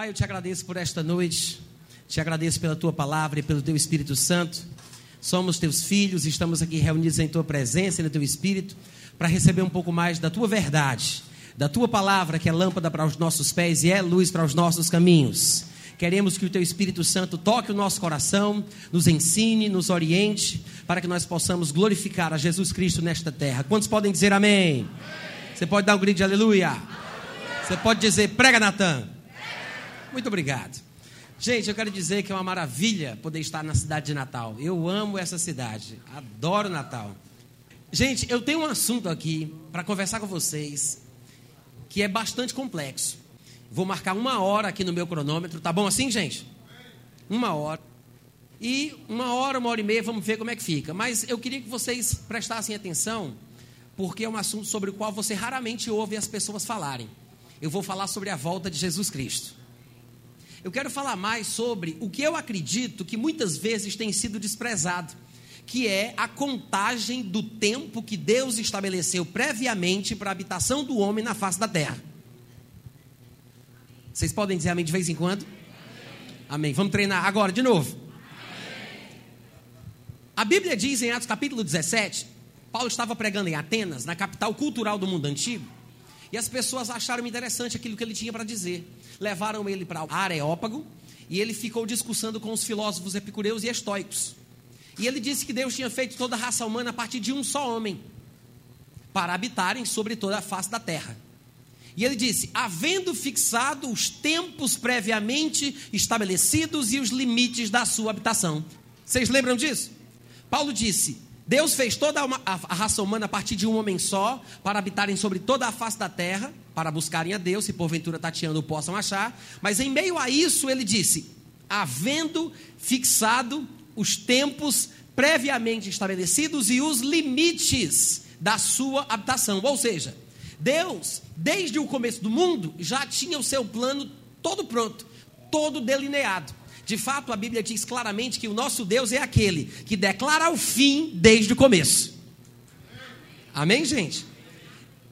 Pai, eu te agradeço por esta noite, te agradeço pela tua palavra e pelo teu Espírito Santo. Somos teus filhos, estamos aqui reunidos em tua presença e no teu Espírito para receber um pouco mais da tua verdade, da tua palavra que é lâmpada para os nossos pés e é luz para os nossos caminhos. Queremos que o teu Espírito Santo toque o nosso coração, nos ensine, nos oriente, para que nós possamos glorificar a Jesus Cristo nesta terra. Quantos podem dizer amém? amém. Você pode dar um grito de aleluia? aleluia. Você pode dizer prega, Natan? Muito obrigado. Gente, eu quero dizer que é uma maravilha poder estar na cidade de Natal. Eu amo essa cidade, adoro Natal. Gente, eu tenho um assunto aqui para conversar com vocês que é bastante complexo. Vou marcar uma hora aqui no meu cronômetro, tá bom assim, gente? Uma hora. E uma hora, uma hora e meia, vamos ver como é que fica. Mas eu queria que vocês prestassem atenção, porque é um assunto sobre o qual você raramente ouve as pessoas falarem. Eu vou falar sobre a volta de Jesus Cristo eu quero falar mais sobre o que eu acredito que muitas vezes tem sido desprezado, que é a contagem do tempo que Deus estabeleceu previamente para a habitação do homem na face da terra. Vocês podem dizer amém de vez em quando? Amém. Vamos treinar agora de novo. A Bíblia diz em Atos capítulo 17, Paulo estava pregando em Atenas, na capital cultural do mundo antigo, e as pessoas acharam interessante aquilo que ele tinha para dizer levaram ele para Areópago e ele ficou discussando com os filósofos epicureus e estoicos. E ele disse que Deus tinha feito toda a raça humana a partir de um só homem, para habitarem sobre toda a face da terra. E ele disse: havendo fixado os tempos previamente estabelecidos e os limites da sua habitação. Vocês lembram disso? Paulo disse: Deus fez toda a raça humana a partir de um homem só, para habitarem sobre toda a face da terra, para buscarem a Deus, se porventura tateando possam achar. Mas em meio a isso, ele disse: havendo fixado os tempos previamente estabelecidos e os limites da sua habitação. Ou seja, Deus, desde o começo do mundo, já tinha o seu plano todo pronto, todo delineado. De fato, a Bíblia diz claramente que o nosso Deus é aquele que declara o fim desde o começo. Amém, gente?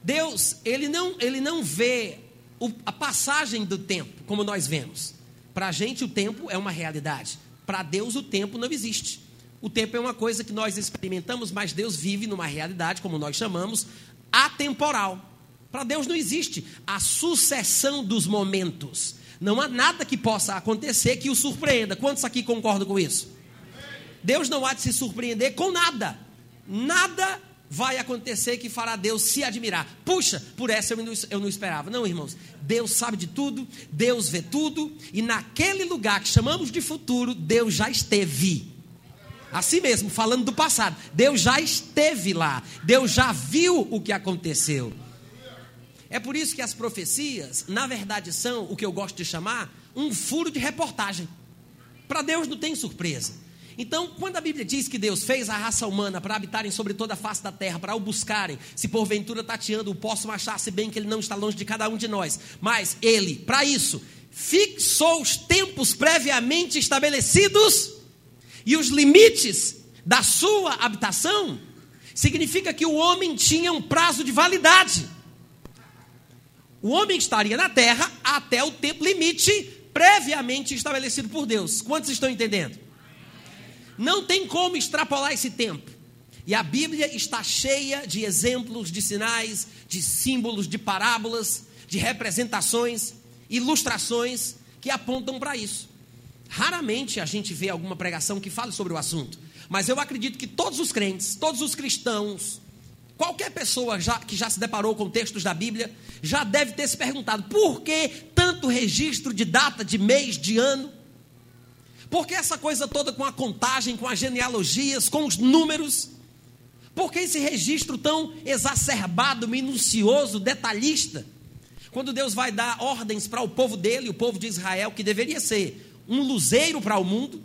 Deus, ele não, ele não vê o, a passagem do tempo como nós vemos. Para a gente, o tempo é uma realidade. Para Deus, o tempo não existe. O tempo é uma coisa que nós experimentamos, mas Deus vive numa realidade, como nós chamamos, atemporal. Para Deus não existe a sucessão dos momentos. Não há nada que possa acontecer que o surpreenda. Quantos aqui concordam com isso? Deus não há de se surpreender com nada. Nada vai acontecer que fará Deus se admirar. Puxa, por essa eu não, eu não esperava. Não, irmãos. Deus sabe de tudo, Deus vê tudo, e naquele lugar que chamamos de futuro, Deus já esteve. Assim mesmo, falando do passado, Deus já esteve lá, Deus já viu o que aconteceu. É por isso que as profecias, na verdade, são o que eu gosto de chamar um furo de reportagem. Para Deus não tem surpresa. Então, quando a Bíblia diz que Deus fez a raça humana para habitarem sobre toda a face da terra, para o buscarem, se porventura tateando, o possam achar, se bem que ele não está longe de cada um de nós, mas ele, para isso, fixou os tempos previamente estabelecidos e os limites da sua habitação, significa que o homem tinha um prazo de validade. O homem estaria na terra até o tempo limite previamente estabelecido por Deus. Quantos estão entendendo? Não tem como extrapolar esse tempo. E a Bíblia está cheia de exemplos, de sinais, de símbolos, de parábolas, de representações, ilustrações que apontam para isso. Raramente a gente vê alguma pregação que fale sobre o assunto, mas eu acredito que todos os crentes, todos os cristãos, Qualquer pessoa já, que já se deparou com textos da Bíblia já deve ter se perguntado por que tanto registro de data, de mês, de ano? Por que essa coisa toda com a contagem, com as genealogias, com os números? Por que esse registro tão exacerbado, minucioso, detalhista? Quando Deus vai dar ordens para o povo dele, o povo de Israel, que deveria ser um luzeiro para o mundo,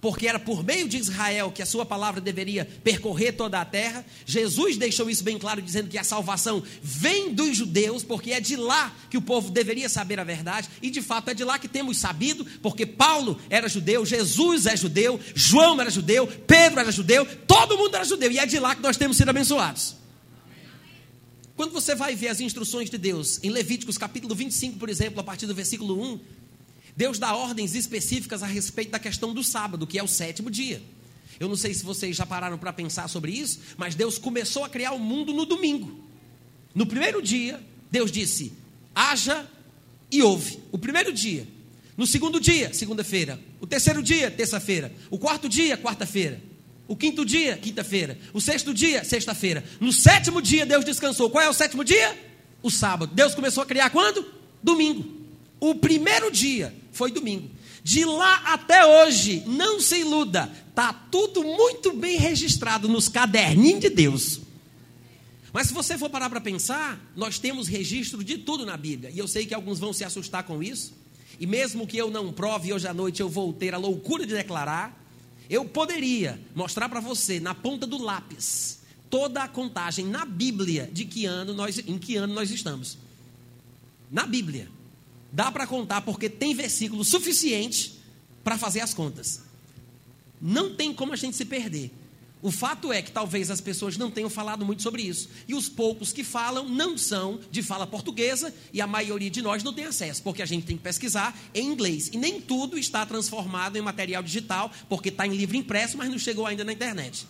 porque era por meio de Israel que a sua palavra deveria percorrer toda a terra. Jesus deixou isso bem claro, dizendo que a salvação vem dos judeus, porque é de lá que o povo deveria saber a verdade, e de fato é de lá que temos sabido, porque Paulo era judeu, Jesus é judeu, João era judeu, Pedro era judeu, todo mundo era judeu, e é de lá que nós temos sido abençoados. Quando você vai ver as instruções de Deus, em Levíticos capítulo 25, por exemplo, a partir do versículo 1, Deus dá ordens específicas a respeito da questão do sábado, que é o sétimo dia. Eu não sei se vocês já pararam para pensar sobre isso, mas Deus começou a criar o mundo no domingo. No primeiro dia, Deus disse: haja e houve. O primeiro dia. No segundo dia, segunda-feira. O terceiro dia, terça-feira. O quarto dia, quarta-feira. O quinto dia, quinta-feira. O sexto dia, sexta-feira. No sétimo dia, Deus descansou. Qual é o sétimo dia? O sábado. Deus começou a criar quando? Domingo. O primeiro dia foi domingo. De lá até hoje, não se iluda, está tudo muito bem registrado nos caderninhos de Deus. Mas se você for parar para pensar, nós temos registro de tudo na Bíblia. E eu sei que alguns vão se assustar com isso. E mesmo que eu não prove, hoje à noite eu vou ter a loucura de declarar, eu poderia mostrar para você, na ponta do lápis, toda a contagem na Bíblia de que ano nós, em que ano nós estamos. Na Bíblia. Dá para contar porque tem versículo suficiente para fazer as contas. Não tem como a gente se perder. O fato é que talvez as pessoas não tenham falado muito sobre isso. E os poucos que falam não são de fala portuguesa e a maioria de nós não tem acesso, porque a gente tem que pesquisar em inglês. E nem tudo está transformado em material digital, porque está em livro impresso, mas não chegou ainda na internet.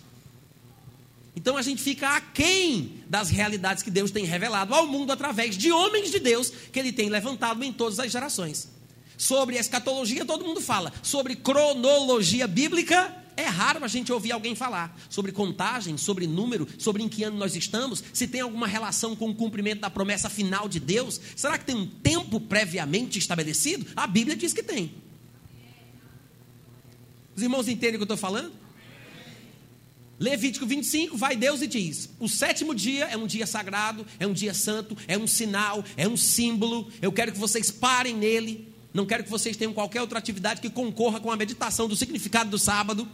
Então a gente fica aquém das realidades que Deus tem revelado ao mundo através de homens de Deus que ele tem levantado em todas as gerações. Sobre escatologia, todo mundo fala. Sobre cronologia bíblica, é raro a gente ouvir alguém falar sobre contagem, sobre número, sobre em que ano nós estamos, se tem alguma relação com o cumprimento da promessa final de Deus. Será que tem um tempo previamente estabelecido? A Bíblia diz que tem. Os irmãos entendem o que eu estou falando? Levítico 25, vai Deus e diz: o sétimo dia é um dia sagrado, é um dia santo, é um sinal, é um símbolo. Eu quero que vocês parem nele. Não quero que vocês tenham qualquer outra atividade que concorra com a meditação do significado do sábado.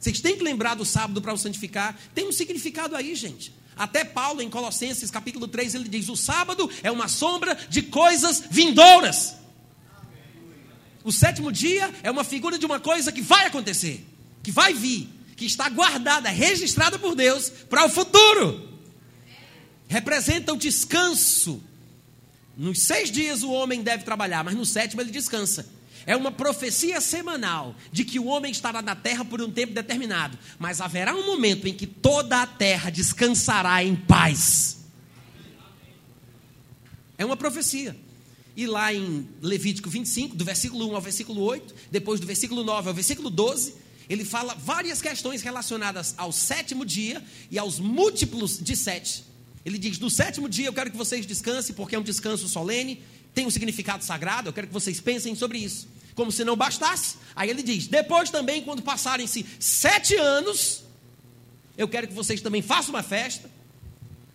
Vocês têm que lembrar do sábado para o santificar. Tem um significado aí, gente. Até Paulo, em Colossenses capítulo 3, ele diz: o sábado é uma sombra de coisas vindouras. O sétimo dia é uma figura de uma coisa que vai acontecer, que vai vir que está guardada, registrada por Deus para o futuro. Representa o descanso. Nos seis dias o homem deve trabalhar, mas no sétimo ele descansa. É uma profecia semanal de que o homem estará na terra por um tempo determinado, mas haverá um momento em que toda a terra descansará em paz. É uma profecia. E lá em Levítico 25, do versículo 1 ao versículo 8, depois do versículo 9 ao versículo 12, ele fala várias questões relacionadas ao sétimo dia e aos múltiplos de sete. Ele diz: no sétimo dia eu quero que vocês descansem, porque é um descanso solene, tem um significado sagrado, eu quero que vocês pensem sobre isso. Como se não bastasse. Aí ele diz: depois também, quando passarem-se sete anos, eu quero que vocês também façam uma festa.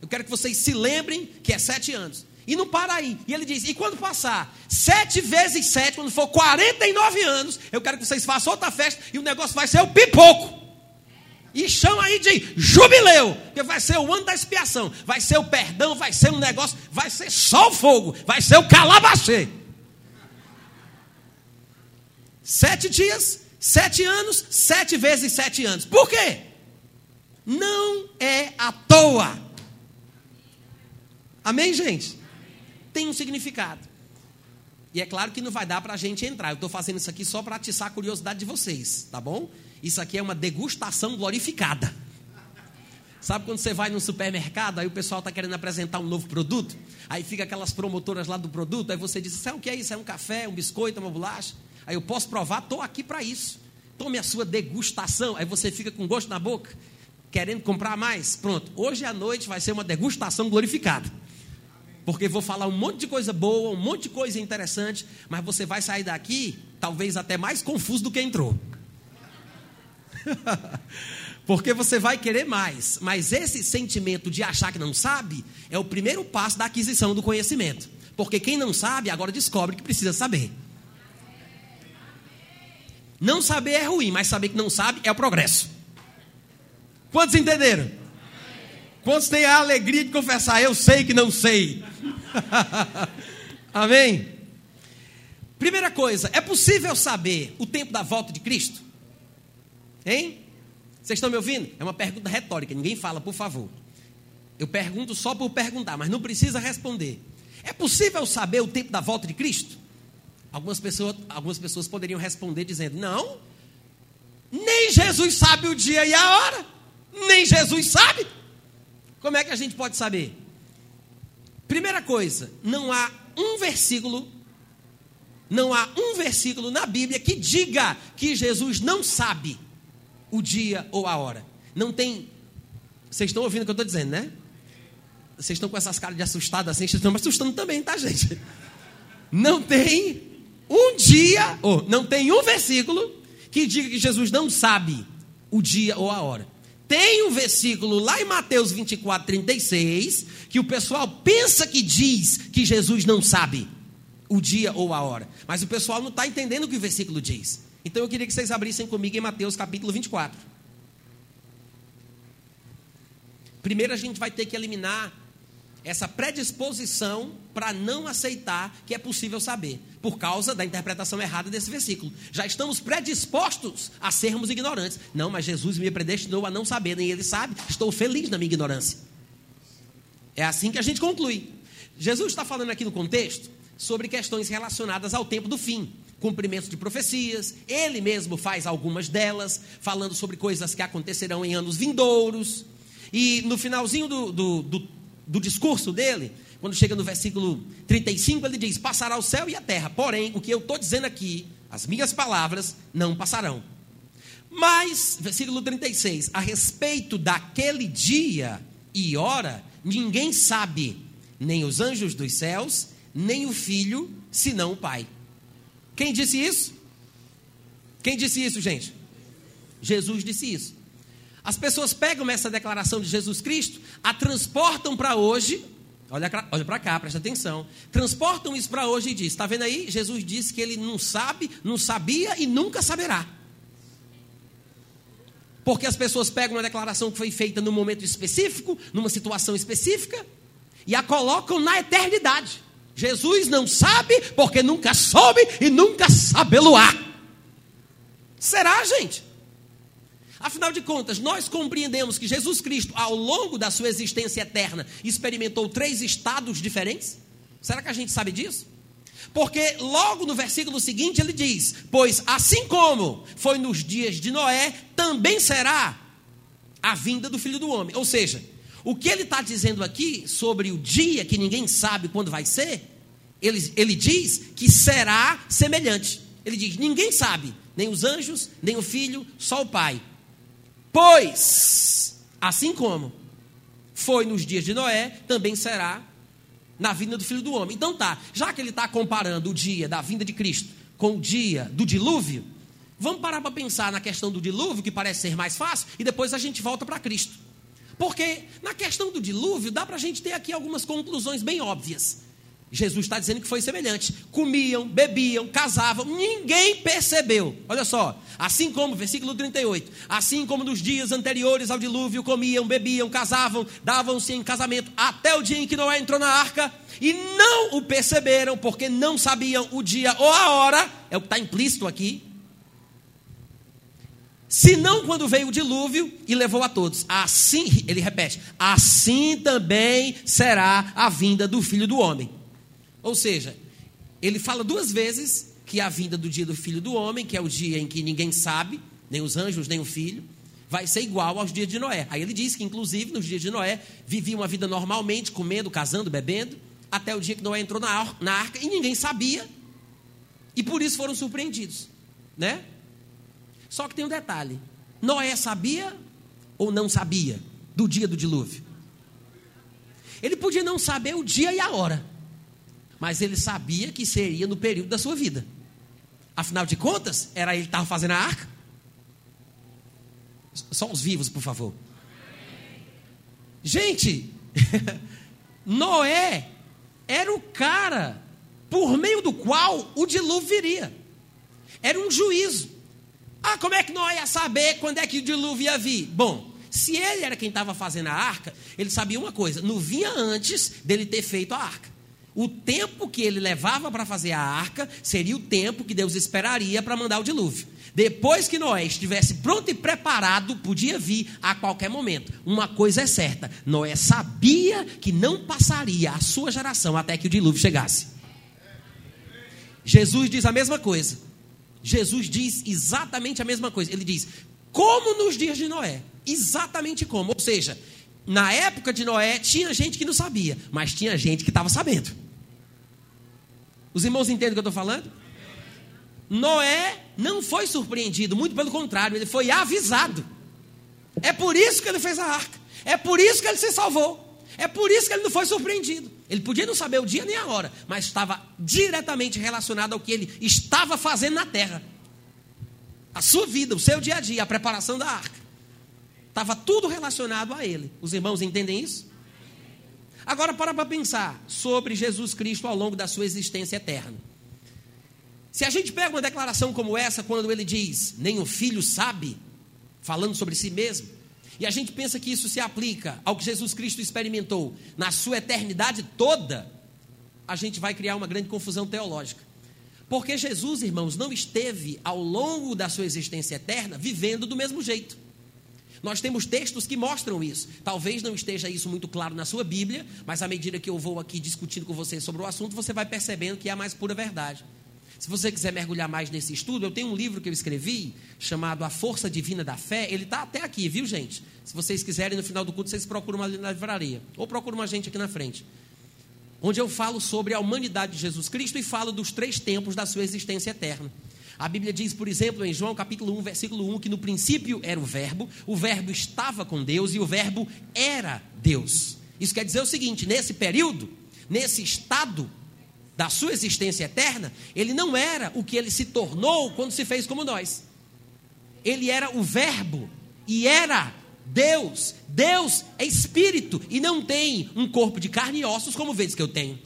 Eu quero que vocês se lembrem que é sete anos. E não para aí. E ele diz: e quando passar sete vezes sete, quando for 49 anos, eu quero que vocês façam outra festa e o negócio vai ser o pipoco. E chama aí de jubileu, porque vai ser o ano da expiação, vai ser o perdão, vai ser um negócio, vai ser só o fogo, vai ser o calabacê. Sete dias, sete anos, sete vezes sete anos. Por quê? Não é à toa. Amém, gente? Tem um significado. E é claro que não vai dar para a gente entrar. Eu estou fazendo isso aqui só para atiçar a curiosidade de vocês, tá bom? Isso aqui é uma degustação glorificada. Sabe quando você vai no supermercado, aí o pessoal está querendo apresentar um novo produto? Aí fica aquelas promotoras lá do produto, aí você diz, sabe o que é isso? É um café, um biscoito, uma bolacha? Aí eu posso provar, estou aqui para isso. Tome a sua degustação. Aí você fica com gosto na boca, querendo comprar mais. Pronto, hoje à noite vai ser uma degustação glorificada porque vou falar um monte de coisa boa, um monte de coisa interessante, mas você vai sair daqui talvez até mais confuso do que entrou. porque você vai querer mais, mas esse sentimento de achar que não sabe é o primeiro passo da aquisição do conhecimento. Porque quem não sabe agora descobre que precisa saber. Não saber é ruim, mas saber que não sabe é o progresso. Quantos entenderam? Quantos têm a alegria de confessar, eu sei que não sei? Amém? Primeira coisa, é possível saber o tempo da volta de Cristo? Hein? Vocês estão me ouvindo? É uma pergunta retórica, ninguém fala, por favor. Eu pergunto só por perguntar, mas não precisa responder. É possível saber o tempo da volta de Cristo? Algumas pessoas, algumas pessoas poderiam responder dizendo: Não, nem Jesus sabe o dia e a hora, nem Jesus sabe. Como é que a gente pode saber? Primeira coisa, não há um versículo, não há um versículo na Bíblia que diga que Jesus não sabe o dia ou a hora. Não tem. Vocês estão ouvindo o que eu estou dizendo, né? Vocês estão com essas caras de assustado assim, vocês estão me assustando também, tá, gente? Não tem um dia, ou não tem um versículo que diga que Jesus não sabe o dia ou a hora. Tem um versículo lá em Mateus 24, 36, que o pessoal pensa que diz que Jesus não sabe o dia ou a hora. Mas o pessoal não está entendendo o que o versículo diz. Então eu queria que vocês abrissem comigo em Mateus capítulo 24. Primeiro a gente vai ter que eliminar essa predisposição para não aceitar que é possível saber, por causa da interpretação errada desse versículo. Já estamos predispostos a sermos ignorantes. Não, mas Jesus me predestinou a não saber, nem ele sabe. Estou feliz na minha ignorância. É assim que a gente conclui. Jesus está falando aqui no contexto sobre questões relacionadas ao tempo do fim, cumprimento de profecias. Ele mesmo faz algumas delas, falando sobre coisas que acontecerão em anos vindouros. E no finalzinho do, do, do do discurso dele, quando chega no versículo 35, ele diz: Passará o céu e a terra, porém, o que eu estou dizendo aqui, as minhas palavras não passarão. Mas, versículo 36, a respeito daquele dia e hora, ninguém sabe, nem os anjos dos céus, nem o filho, senão o Pai. Quem disse isso? Quem disse isso, gente? Jesus disse isso. As pessoas pegam essa declaração de Jesus Cristo, a transportam para hoje. Olha, olha para cá, presta atenção. Transportam isso para hoje e diz: está vendo aí? Jesus disse que ele não sabe, não sabia e nunca saberá. Porque as pessoas pegam uma declaração que foi feita num momento específico, numa situação específica, e a colocam na eternidade. Jesus não sabe porque nunca soube e nunca sabê-lo-á. Será, gente? Afinal de contas, nós compreendemos que Jesus Cristo, ao longo da sua existência eterna, experimentou três estados diferentes? Será que a gente sabe disso? Porque logo no versículo seguinte ele diz: Pois assim como foi nos dias de Noé, também será a vinda do filho do homem. Ou seja, o que ele está dizendo aqui sobre o dia que ninguém sabe quando vai ser, ele, ele diz que será semelhante. Ele diz: ninguém sabe, nem os anjos, nem o filho, só o pai. Pois, assim como foi nos dias de Noé, também será na vinda do Filho do Homem. Então tá, já que ele está comparando o dia da vinda de Cristo com o dia do dilúvio, vamos parar para pensar na questão do dilúvio, que parece ser mais fácil, e depois a gente volta para Cristo. Porque na questão do dilúvio, dá para a gente ter aqui algumas conclusões bem óbvias. Jesus está dizendo que foi semelhante. Comiam, bebiam, casavam, ninguém percebeu. Olha só, assim como, versículo 38, assim como nos dias anteriores ao dilúvio, comiam, bebiam, casavam, davam-se em casamento, até o dia em que Noé entrou na arca, e não o perceberam, porque não sabiam o dia ou a hora, é o que está implícito aqui. Senão quando veio o dilúvio e levou a todos. Assim, ele repete, assim também será a vinda do filho do homem. Ou seja, ele fala duas vezes que a vinda do dia do filho do homem, que é o dia em que ninguém sabe, nem os anjos, nem o filho, vai ser igual aos dias de Noé. Aí ele diz que, inclusive, nos dias de Noé, vivia uma vida normalmente, comendo, casando, bebendo, até o dia que Noé entrou na, na arca e ninguém sabia, e por isso foram surpreendidos, né? Só que tem um detalhe: Noé sabia ou não sabia do dia do dilúvio? Ele podia não saber o dia e a hora mas ele sabia que seria no período da sua vida. Afinal de contas, era ele que estava fazendo a arca. Só os vivos, por favor. Gente, Noé era o cara por meio do qual o dilúvio viria. Era um juízo. Ah, como é que Noé ia saber quando é que o dilúvio ia vir? Bom, se ele era quem estava fazendo a arca, ele sabia uma coisa: não vinha antes dele ter feito a arca o tempo que ele levava para fazer a arca seria o tempo que Deus esperaria para mandar o dilúvio. Depois que Noé estivesse pronto e preparado, podia vir a qualquer momento. Uma coisa é certa: Noé sabia que não passaria a sua geração até que o dilúvio chegasse. Jesus diz a mesma coisa. Jesus diz exatamente a mesma coisa. Ele diz: como nos dias de Noé. Exatamente como. Ou seja, na época de Noé, tinha gente que não sabia, mas tinha gente que estava sabendo. Os irmãos entendem o que eu estou falando? Noé não foi surpreendido, muito pelo contrário, ele foi avisado. É por isso que ele fez a arca. É por isso que ele se salvou. É por isso que ele não foi surpreendido. Ele podia não saber o dia nem a hora, mas estava diretamente relacionado ao que ele estava fazendo na terra. A sua vida, o seu dia a dia, a preparação da arca. Estava tudo relacionado a ele. Os irmãos entendem isso? Agora, para para pensar sobre Jesus Cristo ao longo da sua existência eterna. Se a gente pega uma declaração como essa, quando ele diz, nem o filho sabe, falando sobre si mesmo, e a gente pensa que isso se aplica ao que Jesus Cristo experimentou na sua eternidade toda, a gente vai criar uma grande confusão teológica. Porque Jesus, irmãos, não esteve ao longo da sua existência eterna vivendo do mesmo jeito. Nós temos textos que mostram isso. Talvez não esteja isso muito claro na sua Bíblia, mas à medida que eu vou aqui discutindo com você sobre o assunto, você vai percebendo que é a mais pura verdade. Se você quiser mergulhar mais nesse estudo, eu tenho um livro que eu escrevi chamado A Força Divina da Fé. Ele está até aqui, viu, gente? Se vocês quiserem, no final do culto, vocês procuram uma na livraria. Ou procuram uma gente aqui na frente. Onde eu falo sobre a humanidade de Jesus Cristo e falo dos três tempos da sua existência eterna. A Bíblia diz, por exemplo, em João capítulo 1, versículo 1, que no princípio era o Verbo, o Verbo estava com Deus e o Verbo era Deus. Isso quer dizer o seguinte: nesse período, nesse estado da sua existência eterna, ele não era o que ele se tornou quando se fez como nós. Ele era o Verbo e era Deus. Deus é espírito e não tem um corpo de carne e ossos como vezes que eu tenho.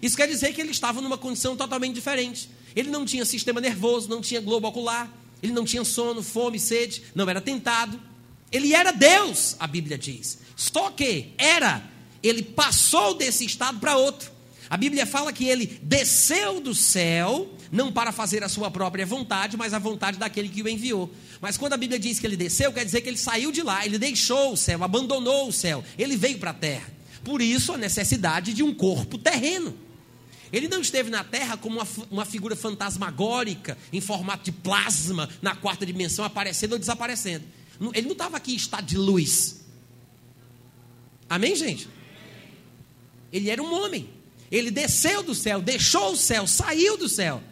Isso quer dizer que ele estava numa condição totalmente diferente. Ele não tinha sistema nervoso, não tinha globo ocular, ele não tinha sono, fome, sede, não era tentado. Ele era Deus, a Bíblia diz. Só que era, ele passou desse estado para outro. A Bíblia fala que ele desceu do céu, não para fazer a sua própria vontade, mas a vontade daquele que o enviou. Mas quando a Bíblia diz que ele desceu, quer dizer que ele saiu de lá, ele deixou o céu, abandonou o céu, ele veio para a terra. Por isso a necessidade de um corpo terreno. Ele não esteve na Terra como uma, uma, figura fantasmagórica, em formato de plasma, na quarta dimensão, aparecendo ou desaparecendo. Ele não estava aqui em estado de luz. Amém, gente? Ele era um homem. Ele desceu do céu, deixou o céu, saiu do céu.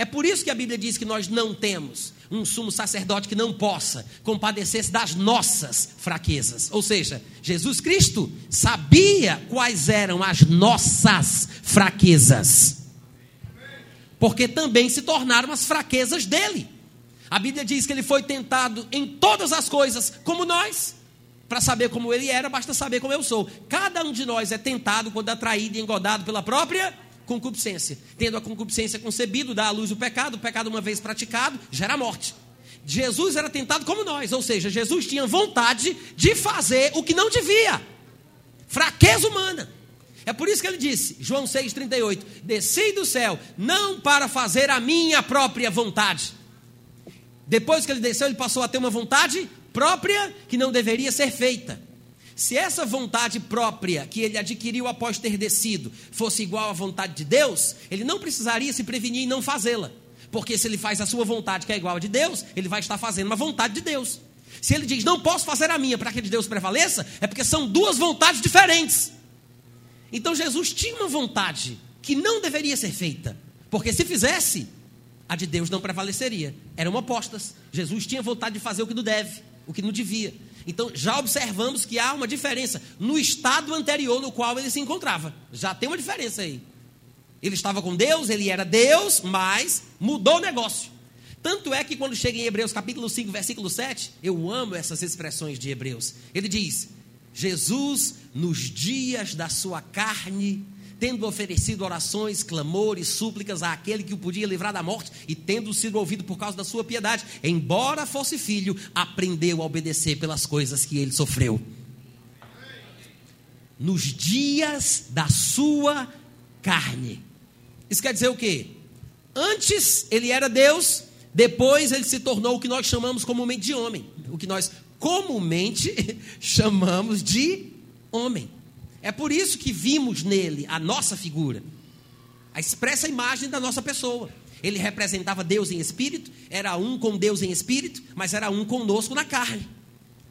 É por isso que a Bíblia diz que nós não temos um sumo sacerdote que não possa compadecer-se das nossas fraquezas. Ou seja, Jesus Cristo sabia quais eram as nossas fraquezas. Porque também se tornaram as fraquezas dele. A Bíblia diz que ele foi tentado em todas as coisas, como nós, para saber como ele era, basta saber como eu sou. Cada um de nós é tentado quando atraído e engodado pela própria concupiscência. Tendo a concupiscência concebido, dá à luz o pecado, o pecado, uma vez praticado, gera morte. Jesus era tentado como nós, ou seja, Jesus tinha vontade de fazer o que não devia. Fraqueza humana. É por isso que ele disse, João 6,38: Desci do céu, não para fazer a minha própria vontade. Depois que ele desceu, ele passou a ter uma vontade própria que não deveria ser feita. Se essa vontade própria que ele adquiriu após ter descido fosse igual à vontade de Deus, ele não precisaria se prevenir e não fazê-la. Porque se ele faz a sua vontade que é igual a de Deus, ele vai estar fazendo uma vontade de Deus. Se ele diz, não posso fazer a minha para que a de Deus prevaleça, é porque são duas vontades diferentes. Então Jesus tinha uma vontade que não deveria ser feita. Porque se fizesse, a de Deus não prevaleceria. Eram opostas. Jesus tinha vontade de fazer o que não deve o que não devia. Então, já observamos que há uma diferença no estado anterior no qual ele se encontrava. Já tem uma diferença aí. Ele estava com Deus, ele era Deus, mas mudou o negócio. Tanto é que quando chega em Hebreus capítulo 5, versículo 7, eu amo essas expressões de Hebreus. Ele diz: Jesus, nos dias da sua carne, tendo oferecido orações, clamores, súplicas àquele que o podia livrar da morte e tendo sido ouvido por causa da sua piedade, embora fosse filho, aprendeu a obedecer pelas coisas que ele sofreu. Nos dias da sua carne. Isso quer dizer o quê? Antes ele era Deus, depois ele se tornou o que nós chamamos comumente de homem. O que nós comumente chamamos de homem. É por isso que vimos nele a nossa figura. a expressa imagem da nossa pessoa. Ele representava Deus em espírito, era um com Deus em espírito, mas era um conosco na carne.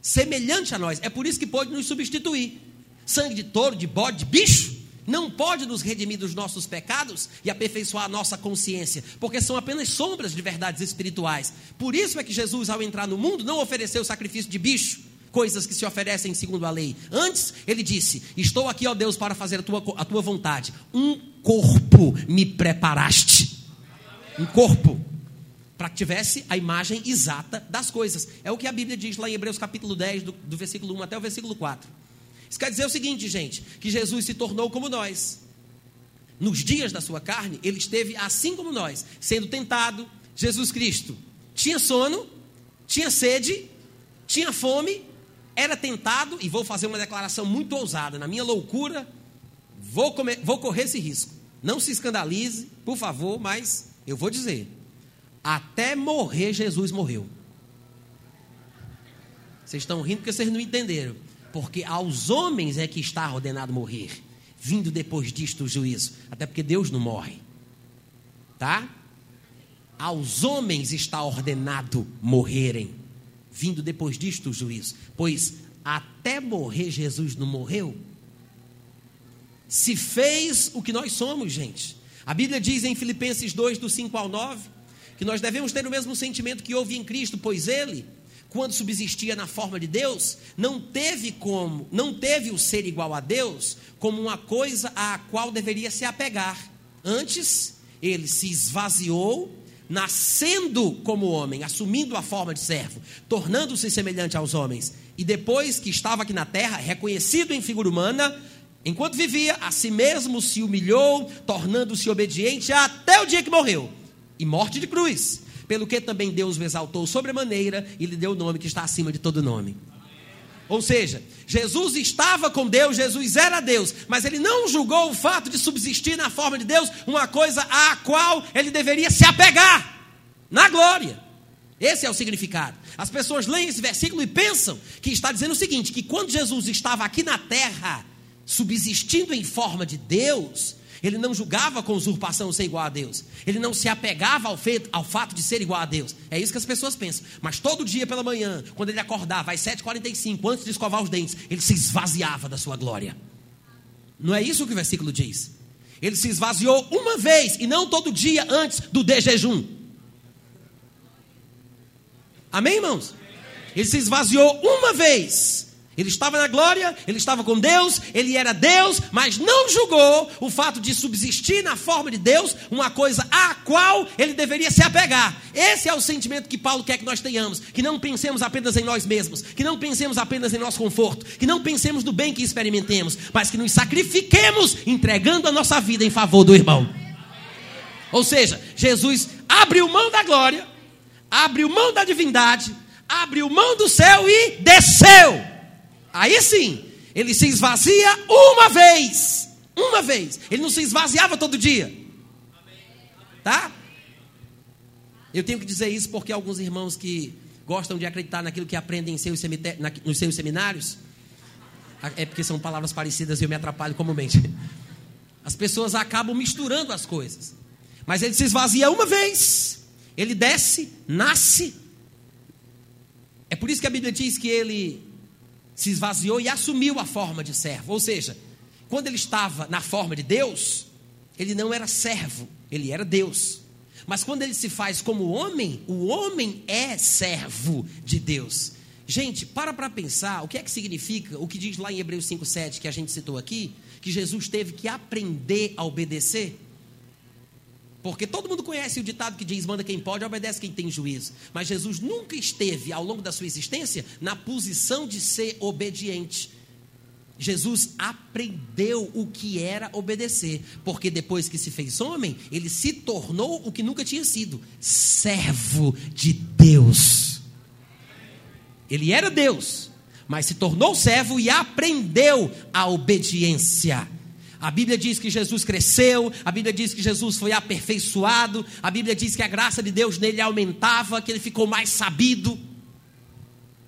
Semelhante a nós. É por isso que pôde nos substituir. Sangue de touro, de bode, de bicho, não pode nos redimir dos nossos pecados e aperfeiçoar a nossa consciência, porque são apenas sombras de verdades espirituais. Por isso é que Jesus, ao entrar no mundo, não ofereceu sacrifício de bicho, coisas que se oferecem segundo a lei. Antes, ele disse: Estou aqui, ó Deus, para fazer a tua, a tua vontade. Um corpo me preparaste um corpo, para que tivesse a imagem exata das coisas. É o que a Bíblia diz lá em Hebreus capítulo 10, do, do versículo 1 até o versículo 4. Isso quer dizer o seguinte, gente, que Jesus se tornou como nós. Nos dias da sua carne, ele esteve assim como nós, sendo tentado. Jesus Cristo tinha sono, tinha sede, tinha fome, era tentado, e vou fazer uma declaração muito ousada, na minha loucura, vou, comer, vou correr esse risco. Não se escandalize, por favor, mas eu vou dizer: até morrer, Jesus morreu. Vocês estão rindo porque vocês não entenderam. Porque aos homens é que está ordenado morrer, vindo depois disto o juízo. Até porque Deus não morre. Tá? Aos homens está ordenado morrerem, vindo depois disto o juízo. Pois até morrer, Jesus não morreu. Se fez o que nós somos, gente. A Bíblia diz em Filipenses 2, do 5 ao 9, que nós devemos ter o mesmo sentimento que houve em Cristo, pois ele, quando subsistia na forma de Deus, não teve como, não teve o ser igual a Deus como uma coisa à qual deveria se apegar. Antes, ele se esvaziou, nascendo como homem, assumindo a forma de servo, tornando-se semelhante aos homens, e depois que estava aqui na terra, reconhecido em figura humana, Enquanto vivia, a si mesmo se humilhou, tornando-se obediente até o dia que morreu e morte de cruz. Pelo que também Deus o exaltou sobremaneira e lhe deu o nome que está acima de todo nome. Ou seja, Jesus estava com Deus, Jesus era Deus, mas ele não julgou o fato de subsistir na forma de Deus uma coisa à qual ele deveria se apegar na glória. Esse é o significado. As pessoas leem esse versículo e pensam que está dizendo o seguinte: que quando Jesus estava aqui na terra, subsistindo em forma de Deus, ele não julgava com usurpação ser igual a Deus. Ele não se apegava ao, feito, ao fato de ser igual a Deus. É isso que as pessoas pensam. Mas todo dia pela manhã, quando ele acordava às 7h45, antes de escovar os dentes, ele se esvaziava da sua glória. Não é isso que o versículo diz. Ele se esvaziou uma vez e não todo dia antes do de jejum. Amém, irmãos? Ele se esvaziou uma vez ele estava na glória, ele estava com Deus, ele era Deus, mas não julgou o fato de subsistir na forma de Deus, uma coisa à qual ele deveria se apegar. Esse é o sentimento que Paulo quer que nós tenhamos, que não pensemos apenas em nós mesmos, que não pensemos apenas em nosso conforto, que não pensemos no bem que experimentemos, mas que nos sacrifiquemos entregando a nossa vida em favor do irmão. Ou seja, Jesus abriu mão da glória, abriu mão da divindade, abriu mão do céu e desceu Aí sim, ele se esvazia uma vez. Uma vez. Ele não se esvaziava todo dia. Tá? Eu tenho que dizer isso porque alguns irmãos que gostam de acreditar naquilo que aprendem seus nos seus seminários, é porque são palavras parecidas e eu me atrapalho comumente. As pessoas acabam misturando as coisas. Mas ele se esvazia uma vez, ele desce, nasce. É por isso que a Bíblia diz que ele se esvaziou e assumiu a forma de servo. Ou seja, quando ele estava na forma de Deus, ele não era servo, ele era Deus. Mas quando ele se faz como homem, o homem é servo de Deus. Gente, para para pensar o que é que significa o que diz lá em Hebreus 5,7 que a gente citou aqui, que Jesus teve que aprender a obedecer. Porque todo mundo conhece o ditado que diz: manda quem pode, obedece quem tem juízo. Mas Jesus nunca esteve, ao longo da sua existência, na posição de ser obediente. Jesus aprendeu o que era obedecer, porque depois que se fez homem, ele se tornou o que nunca tinha sido: servo de Deus. Ele era Deus, mas se tornou servo e aprendeu a obediência. A Bíblia diz que Jesus cresceu, a Bíblia diz que Jesus foi aperfeiçoado, a Bíblia diz que a graça de Deus nele aumentava, que ele ficou mais sabido.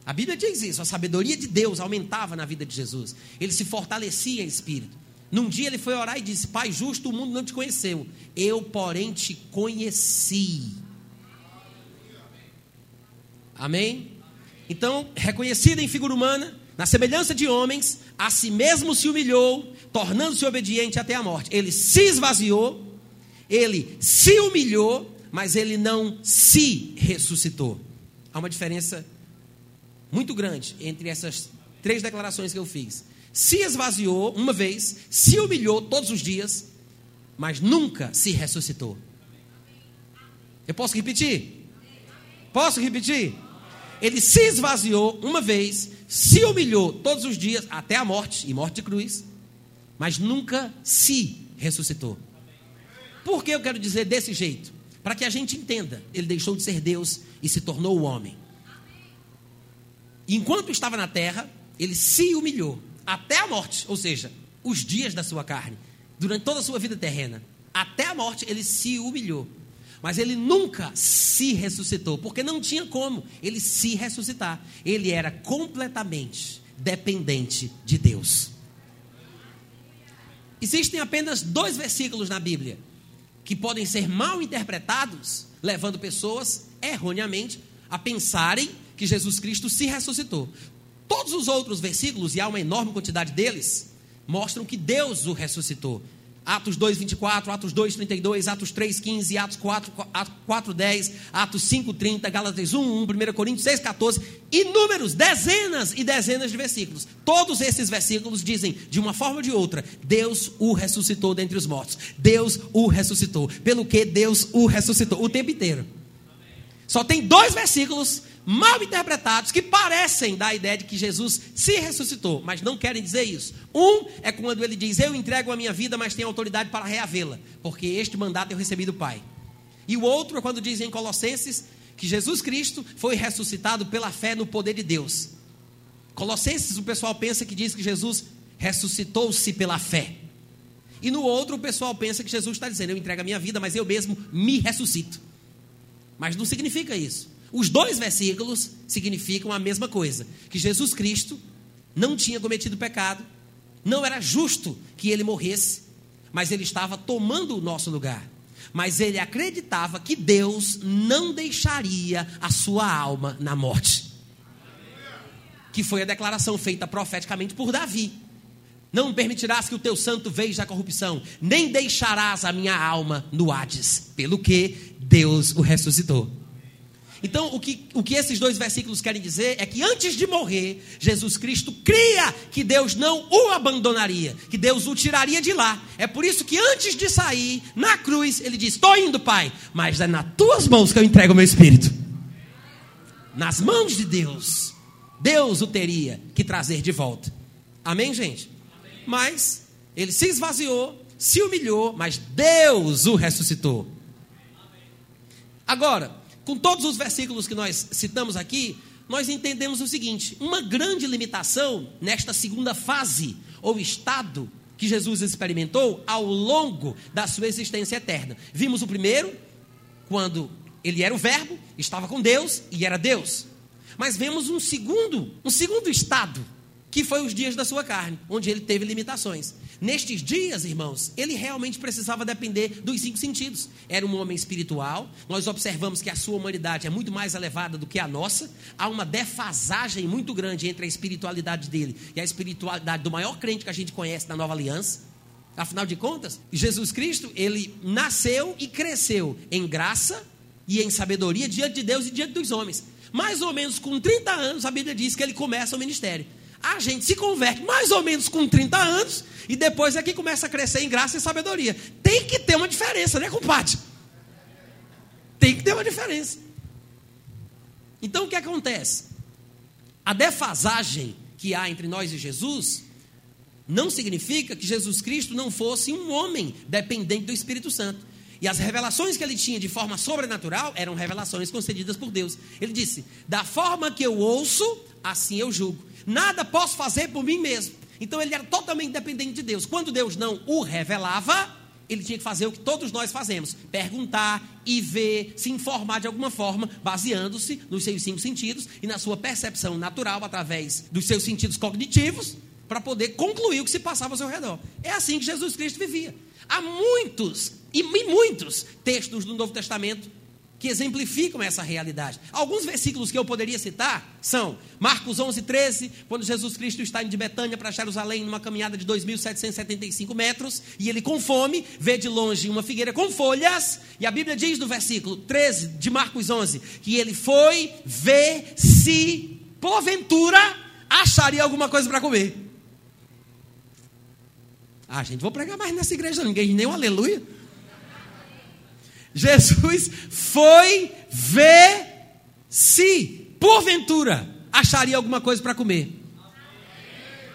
A Bíblia diz isso, a sabedoria de Deus aumentava na vida de Jesus. Ele se fortalecia em espírito. Num dia ele foi orar e disse: Pai justo, o mundo não te conheceu. Eu, porém, te conheci. Amém? Então, reconhecido em figura humana, na semelhança de homens, a si mesmo se humilhou, tornando-se obediente até a morte. Ele se esvaziou, ele se humilhou, mas ele não se ressuscitou. Há uma diferença muito grande entre essas três declarações que eu fiz. Se esvaziou uma vez, se humilhou todos os dias, mas nunca se ressuscitou. Eu posso repetir? Posso repetir? Ele se esvaziou uma vez, se humilhou todos os dias, até a morte, e morte de cruz, mas nunca se ressuscitou. Por que eu quero dizer desse jeito? Para que a gente entenda, ele deixou de ser Deus e se tornou o homem. Enquanto estava na terra, ele se humilhou até a morte, ou seja, os dias da sua carne, durante toda a sua vida terrena. Até a morte ele se humilhou. Mas ele nunca se ressuscitou, porque não tinha como ele se ressuscitar. Ele era completamente dependente de Deus. Existem apenas dois versículos na Bíblia que podem ser mal interpretados, levando pessoas erroneamente a pensarem que Jesus Cristo se ressuscitou. Todos os outros versículos, e há uma enorme quantidade deles, mostram que Deus o ressuscitou. Atos 2, 24, Atos 2, 32, Atos 3, 15, Atos 4, 4, 10, Atos 5, 30, Gálatas 1, 1, 1 Coríntios 6, 14, inúmeros, dezenas e dezenas de versículos. Todos esses versículos dizem, de uma forma ou de outra, Deus o ressuscitou dentre os mortos. Deus o ressuscitou. Pelo que Deus o ressuscitou. O tempo inteiro. Só tem dois versículos mal interpretados que parecem dar a ideia de que Jesus se ressuscitou, mas não querem dizer isso. Um é quando ele diz: Eu entrego a minha vida, mas tenho autoridade para reavê-la, porque este mandato eu recebi do Pai. E o outro é quando diz em Colossenses que Jesus Cristo foi ressuscitado pela fé no poder de Deus. Colossenses, o pessoal pensa que diz que Jesus ressuscitou-se pela fé. E no outro, o pessoal pensa que Jesus está dizendo: Eu entrego a minha vida, mas eu mesmo me ressuscito. Mas não significa isso. Os dois versículos significam a mesma coisa: que Jesus Cristo não tinha cometido pecado, não era justo que ele morresse, mas ele estava tomando o nosso lugar. Mas ele acreditava que Deus não deixaria a sua alma na morte. Que foi a declaração feita profeticamente por Davi. Não permitirás que o teu santo veja a corrupção, nem deixarás a minha alma no Hades, pelo que Deus o ressuscitou. Então, o que, o que esses dois versículos querem dizer é que antes de morrer, Jesus Cristo cria que Deus não o abandonaria, que Deus o tiraria de lá. É por isso que antes de sair, na cruz, ele diz: Estou indo, Pai, mas é nas tuas mãos que eu entrego o meu espírito. Nas mãos de Deus, Deus o teria que trazer de volta. Amém, gente? Amém. Mas ele se esvaziou, se humilhou, mas Deus o ressuscitou. Agora, com todos os versículos que nós citamos aqui, nós entendemos o seguinte: uma grande limitação nesta segunda fase ou estado que Jesus experimentou ao longo da sua existência eterna. Vimos o primeiro, quando ele era o Verbo, estava com Deus e era Deus. Mas vemos um segundo, um segundo estado, que foi os dias da sua carne, onde ele teve limitações. Nestes dias, irmãos, ele realmente precisava depender dos cinco sentidos. Era um homem espiritual. Nós observamos que a sua humanidade é muito mais elevada do que a nossa. Há uma defasagem muito grande entre a espiritualidade dele e a espiritualidade do maior crente que a gente conhece na Nova Aliança. Afinal de contas, Jesus Cristo, ele nasceu e cresceu em graça e em sabedoria diante de Deus e diante dos homens. Mais ou menos com 30 anos, a Bíblia diz que ele começa o ministério. A gente se converte mais ou menos com 30 anos e depois é que começa a crescer em graça e sabedoria. Tem que ter uma diferença, né, compadre? Tem que ter uma diferença. Então o que acontece? A defasagem que há entre nós e Jesus não significa que Jesus Cristo não fosse um homem dependente do Espírito Santo. E as revelações que ele tinha de forma sobrenatural eram revelações concedidas por Deus. Ele disse: Da forma que eu ouço, assim eu julgo. Nada posso fazer por mim mesmo. Então ele era totalmente dependente de Deus. Quando Deus não o revelava, ele tinha que fazer o que todos nós fazemos: perguntar e ver, se informar de alguma forma, baseando-se nos seus cinco sentidos e na sua percepção natural através dos seus sentidos cognitivos, para poder concluir o que se passava ao seu redor. É assim que Jesus Cristo vivia. Há muitos, e muitos textos do Novo Testamento que exemplificam essa realidade. Alguns versículos que eu poderia citar são Marcos 11, 13, quando Jesus Cristo está indo de Betânia para Jerusalém numa caminhada de 2.775 metros, e ele com fome vê de longe uma figueira com folhas, e a Bíblia diz no versículo 13 de Marcos 11 que ele foi ver se, porventura, acharia alguma coisa para comer. Ah, gente, vou pregar mais nessa igreja, ninguém nem um aleluia. Jesus foi ver se, porventura, acharia alguma coisa para comer.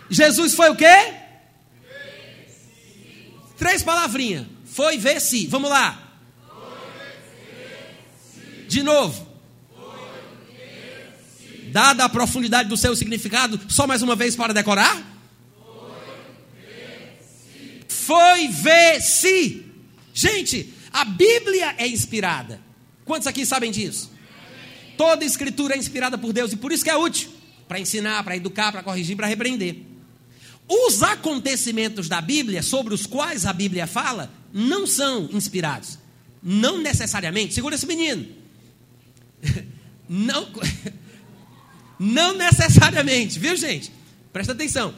Jesus foi o quê? Três palavrinhas. Foi ver se. Vamos lá. De novo. Dada a profundidade do seu significado, só mais uma vez para decorar. Foi ver se. Gente, a Bíblia é inspirada. Quantos aqui sabem disso? Toda escritura é inspirada por Deus e por isso que é útil para ensinar, para educar, para corrigir, para repreender. Os acontecimentos da Bíblia, sobre os quais a Bíblia fala, não são inspirados. Não necessariamente. Segura esse menino. Não, não necessariamente, viu gente? Presta atenção.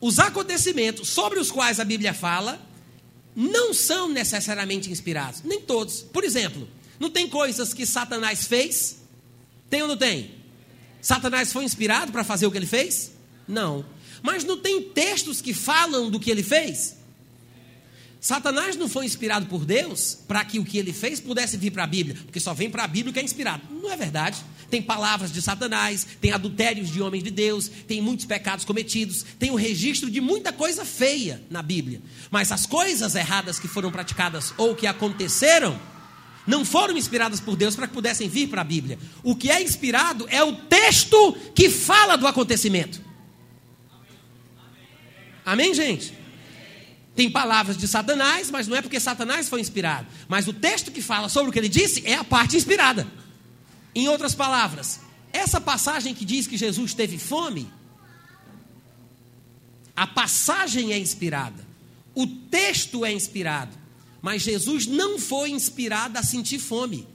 Os acontecimentos sobre os quais a Bíblia fala não são necessariamente inspirados. Nem todos. Por exemplo, não tem coisas que Satanás fez? Tem ou não tem? Satanás foi inspirado para fazer o que ele fez? Não. Mas não tem textos que falam do que ele fez? Satanás não foi inspirado por Deus para que o que ele fez pudesse vir para a Bíblia, porque só vem para a Bíblia o que é inspirado. Não é verdade. Tem palavras de Satanás, tem adultérios de homens de Deus, tem muitos pecados cometidos, tem o um registro de muita coisa feia na Bíblia. Mas as coisas erradas que foram praticadas ou que aconteceram não foram inspiradas por Deus para que pudessem vir para a Bíblia. O que é inspirado é o texto que fala do acontecimento. Amém, gente? Tem palavras de Satanás, mas não é porque Satanás foi inspirado. Mas o texto que fala sobre o que ele disse é a parte inspirada. Em outras palavras, essa passagem que diz que Jesus teve fome, a passagem é inspirada, o texto é inspirado, mas Jesus não foi inspirado a sentir fome.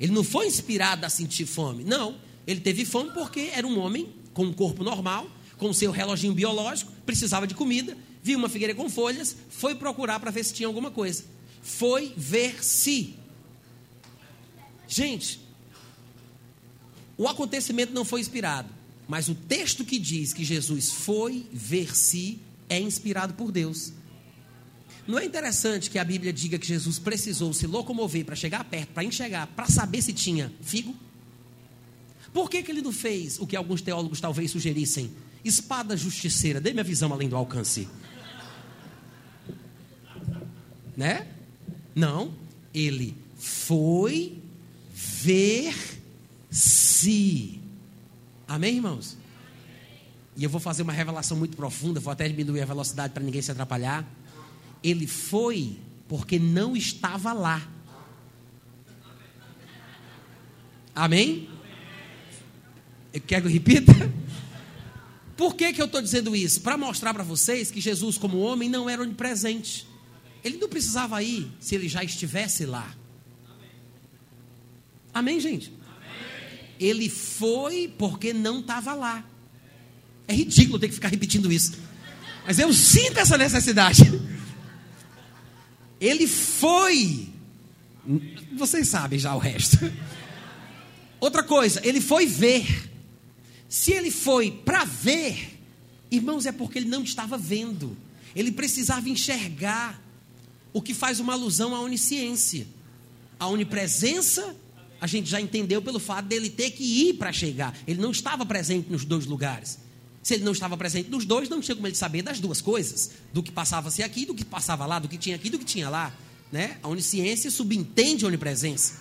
Ele não foi inspirado a sentir fome, não. Ele teve fome porque era um homem com um corpo normal, com seu reloginho biológico, precisava de comida viu uma figueira com folhas, foi procurar para ver se tinha alguma coisa. Foi ver se. Gente, o acontecimento não foi inspirado, mas o texto que diz que Jesus foi ver se é inspirado por Deus. Não é interessante que a Bíblia diga que Jesus precisou se locomover para chegar perto, para enxergar, para saber se tinha figo? Por que, que ele não fez o que alguns teólogos talvez sugerissem? Espada justiceira, dê minha visão além do alcance né? Não, ele foi ver se. Amém, irmãos? E eu vou fazer uma revelação muito profunda, vou até diminuir a velocidade para ninguém se atrapalhar. Ele foi porque não estava lá. Amém? Eu quero que eu repita? Por que, que eu estou dizendo isso? Para mostrar para vocês que Jesus, como homem, não era onipresente. Ele não precisava ir se ele já estivesse lá. Amém, gente? Amém. Ele foi porque não estava lá. É ridículo ter que ficar repetindo isso. Mas eu sinto essa necessidade. Ele foi. Vocês sabem já o resto. Outra coisa, ele foi ver. Se ele foi para ver, irmãos, é porque ele não estava vendo. Ele precisava enxergar o que faz uma alusão à onisciência. A onipresença, a gente já entendeu pelo fato dele ter que ir para chegar. Ele não estava presente nos dois lugares. Se ele não estava presente nos dois, não tinha como ele saber das duas coisas: do que passava-se aqui, do que passava lá, do que tinha aqui, do que tinha lá. Né? A onisciência subentende a onipresença.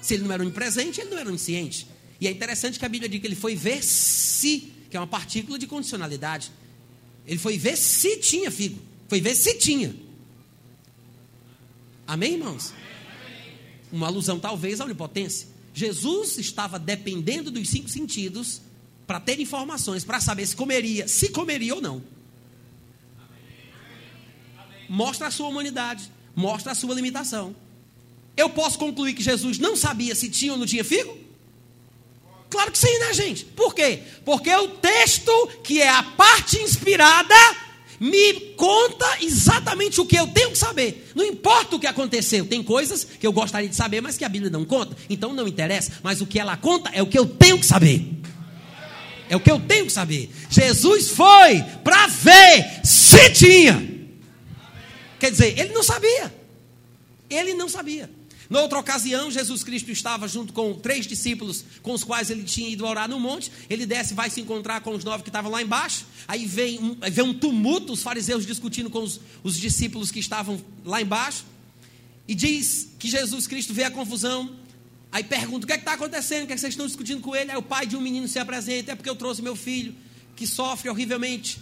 Se ele não era onipresente, ele não era onisciente. E é interessante que a Bíblia diz que ele foi ver se, que é uma partícula de condicionalidade. Ele foi ver se tinha figo. Foi ver se tinha. Amém, irmãos? Uma alusão talvez à onipotência. Jesus estava dependendo dos cinco sentidos para ter informações, para saber se comeria, se comeria ou não. Mostra a sua humanidade, mostra a sua limitação. Eu posso concluir que Jesus não sabia se tinha ou não tinha figo? Claro que sim, né, gente? Por quê? Porque o texto, que é a parte inspirada, me conta exatamente o que eu tenho que saber. Não importa o que aconteceu. Tem coisas que eu gostaria de saber, mas que a Bíblia não conta. Então não interessa. Mas o que ela conta é o que eu tenho que saber. É o que eu tenho que saber. Jesus foi para ver se tinha. Quer dizer, ele não sabia. Ele não sabia. Noutra ocasião, Jesus Cristo estava junto com três discípulos com os quais ele tinha ido orar no monte. Ele desce, vai se encontrar com os nove que estavam lá embaixo. Aí vem um, vem um tumulto, os fariseus discutindo com os, os discípulos que estavam lá embaixo. E diz que Jesus Cristo vê a confusão. Aí pergunta: o que é está acontecendo? O que, é que vocês estão discutindo com ele? Aí o pai de um menino se apresenta: é porque eu trouxe meu filho, que sofre horrivelmente.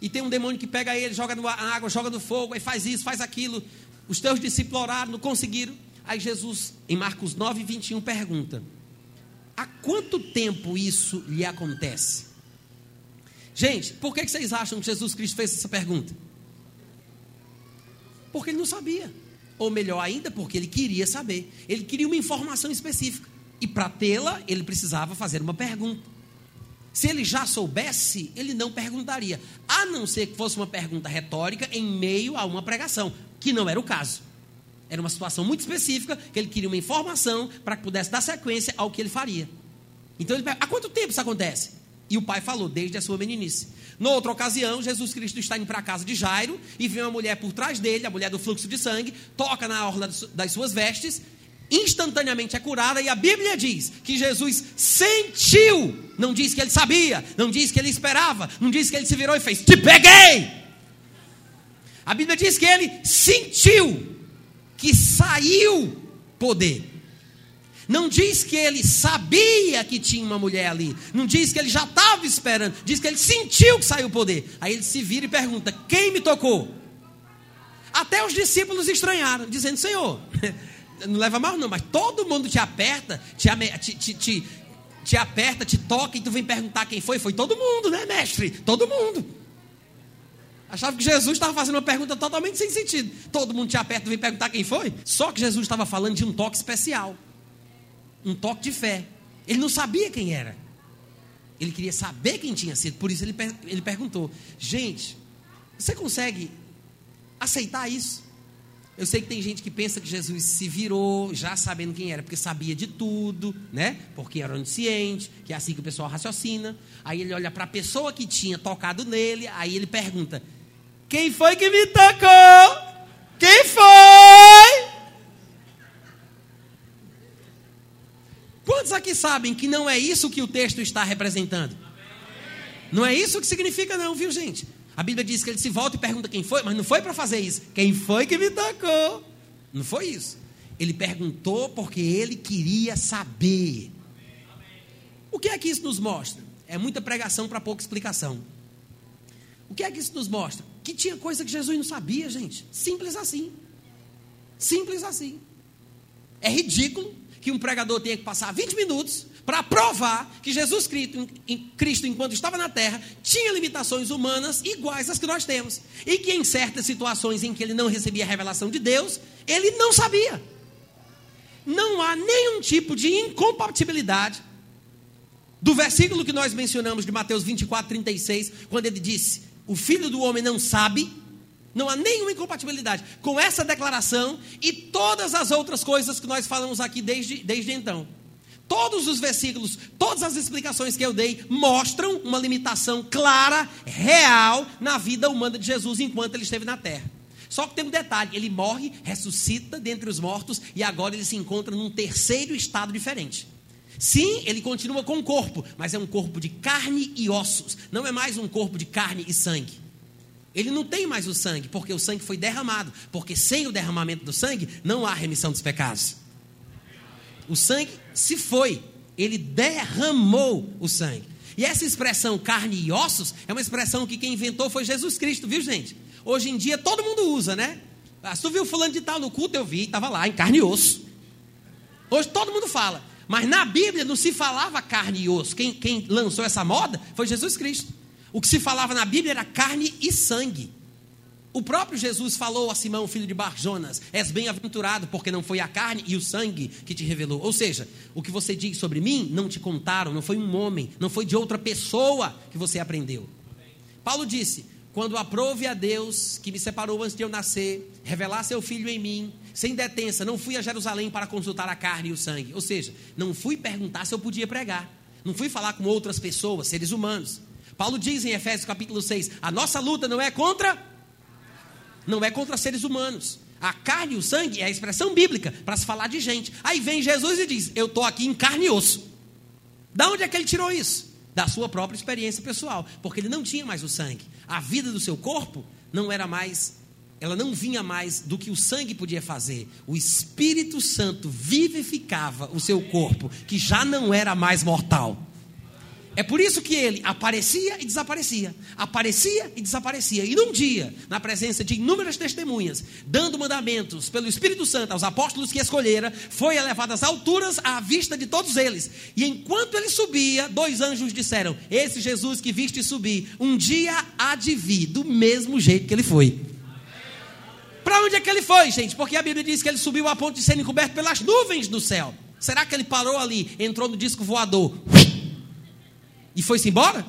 E tem um demônio que pega ele, joga na água, joga no fogo, aí faz isso, faz aquilo. Os teus discípulos oraram, não conseguiram. Aí Jesus, em Marcos 9, 21, pergunta: Há quanto tempo isso lhe acontece? Gente, por que vocês acham que Jesus Cristo fez essa pergunta? Porque ele não sabia. Ou melhor ainda, porque ele queria saber. Ele queria uma informação específica. E para tê-la, ele precisava fazer uma pergunta. Se ele já soubesse, ele não perguntaria. A não ser que fosse uma pergunta retórica em meio a uma pregação, que não era o caso. Era uma situação muito específica, que ele queria uma informação para que pudesse dar sequência ao que ele faria. Então ele pergunta, há quanto tempo isso acontece? E o pai falou, desde a sua meninice. Noutra ocasião, Jesus Cristo está indo para a casa de Jairo e vê uma mulher por trás dele, a mulher do fluxo de sangue, toca na orla das suas vestes, instantaneamente é curada, e a Bíblia diz que Jesus sentiu, não diz que ele sabia, não diz que ele esperava, não diz que ele se virou e fez, te peguei! A Bíblia diz que ele sentiu que saiu poder. Não diz que ele sabia que tinha uma mulher ali. Não diz que ele já estava esperando. Diz que ele sentiu que saiu poder. Aí ele se vira e pergunta: Quem me tocou? Até os discípulos estranharam, dizendo: Senhor, não leva mal não, mas todo mundo te aperta, te, te, te, te, te aperta, te toca e tu vem perguntar quem foi. Foi todo mundo, né, mestre? Todo mundo. Achava que Jesus estava fazendo uma pergunta totalmente sem sentido. Todo mundo te aperta e vem perguntar quem foi. Só que Jesus estava falando de um toque especial. Um toque de fé. Ele não sabia quem era. Ele queria saber quem tinha sido. Por isso ele, ele perguntou: Gente, você consegue aceitar isso? Eu sei que tem gente que pensa que Jesus se virou já sabendo quem era, porque sabia de tudo, né? Porque era onisciente, que é assim que o pessoal raciocina. Aí ele olha para a pessoa que tinha tocado nele, aí ele pergunta: quem foi que me tocou? Quem foi? Quantos aqui sabem que não é isso que o texto está representando? Não é isso que significa, não, viu, gente? A Bíblia diz que ele se volta e pergunta quem foi, mas não foi para fazer isso. Quem foi que me tocou? Não foi isso. Ele perguntou porque ele queria saber. O que é que isso nos mostra? É muita pregação para pouca explicação. O que é que isso nos mostra? que tinha coisa que Jesus não sabia, gente. Simples assim. Simples assim. É ridículo que um pregador tenha que passar 20 minutos para provar que Jesus Cristo, Cristo, enquanto estava na terra, tinha limitações humanas iguais às que nós temos. E que em certas situações em que ele não recebia a revelação de Deus, ele não sabia. Não há nenhum tipo de incompatibilidade do versículo que nós mencionamos de Mateus 24, 36, quando ele disse: o filho do homem não sabe, não há nenhuma incompatibilidade com essa declaração e todas as outras coisas que nós falamos aqui desde, desde então. Todos os versículos, todas as explicações que eu dei mostram uma limitação clara, real, na vida humana de Jesus enquanto ele esteve na terra. Só que tem um detalhe: ele morre, ressuscita dentre os mortos e agora ele se encontra num terceiro estado diferente. Sim, ele continua com o corpo, mas é um corpo de carne e ossos. Não é mais um corpo de carne e sangue. Ele não tem mais o sangue, porque o sangue foi derramado. Porque sem o derramamento do sangue, não há remissão dos pecados. O sangue se foi, ele derramou o sangue. E essa expressão carne e ossos é uma expressão que quem inventou foi Jesus Cristo, viu gente? Hoje em dia todo mundo usa, né? Ah, tu viu fulano de tal no culto, eu vi, estava lá, em carne e osso. Hoje todo mundo fala. Mas na Bíblia não se falava carne e osso. Quem, quem lançou essa moda foi Jesus Cristo. O que se falava na Bíblia era carne e sangue. O próprio Jesus falou a Simão, filho de Barjonas: És bem-aventurado, porque não foi a carne e o sangue que te revelou. Ou seja, o que você diz sobre mim não te contaram, não foi um homem, não foi de outra pessoa que você aprendeu. Paulo disse: Quando aprove a Deus, que me separou antes de eu nascer, revelar seu filho em mim, sem detença, não fui a Jerusalém para consultar a carne e o sangue. Ou seja, não fui perguntar se eu podia pregar, não fui falar com outras pessoas, seres humanos. Paulo diz em Efésios capítulo 6: A nossa luta não é contra não é contra seres humanos. A carne e o sangue é a expressão bíblica para se falar de gente. Aí vem Jesus e diz: Eu estou aqui em carne e osso. Da onde é que ele tirou isso? Da sua própria experiência pessoal. Porque ele não tinha mais o sangue. A vida do seu corpo não era mais, ela não vinha mais do que o sangue podia fazer. O Espírito Santo vivificava o seu corpo, que já não era mais mortal. É por isso que ele aparecia e desaparecia, aparecia e desaparecia. E num dia, na presença de inúmeras testemunhas, dando mandamentos pelo Espírito Santo aos apóstolos que escolhera, foi elevado às alturas à vista de todos eles. E enquanto ele subia, dois anjos disseram: Esse Jesus que viste subir, um dia há de vir, do mesmo jeito que ele foi. Para onde é que ele foi, gente? Porque a Bíblia diz que ele subiu a ponto de ser encoberto pelas nuvens do céu. Será que ele parou ali, entrou no disco voador? E foi-se embora?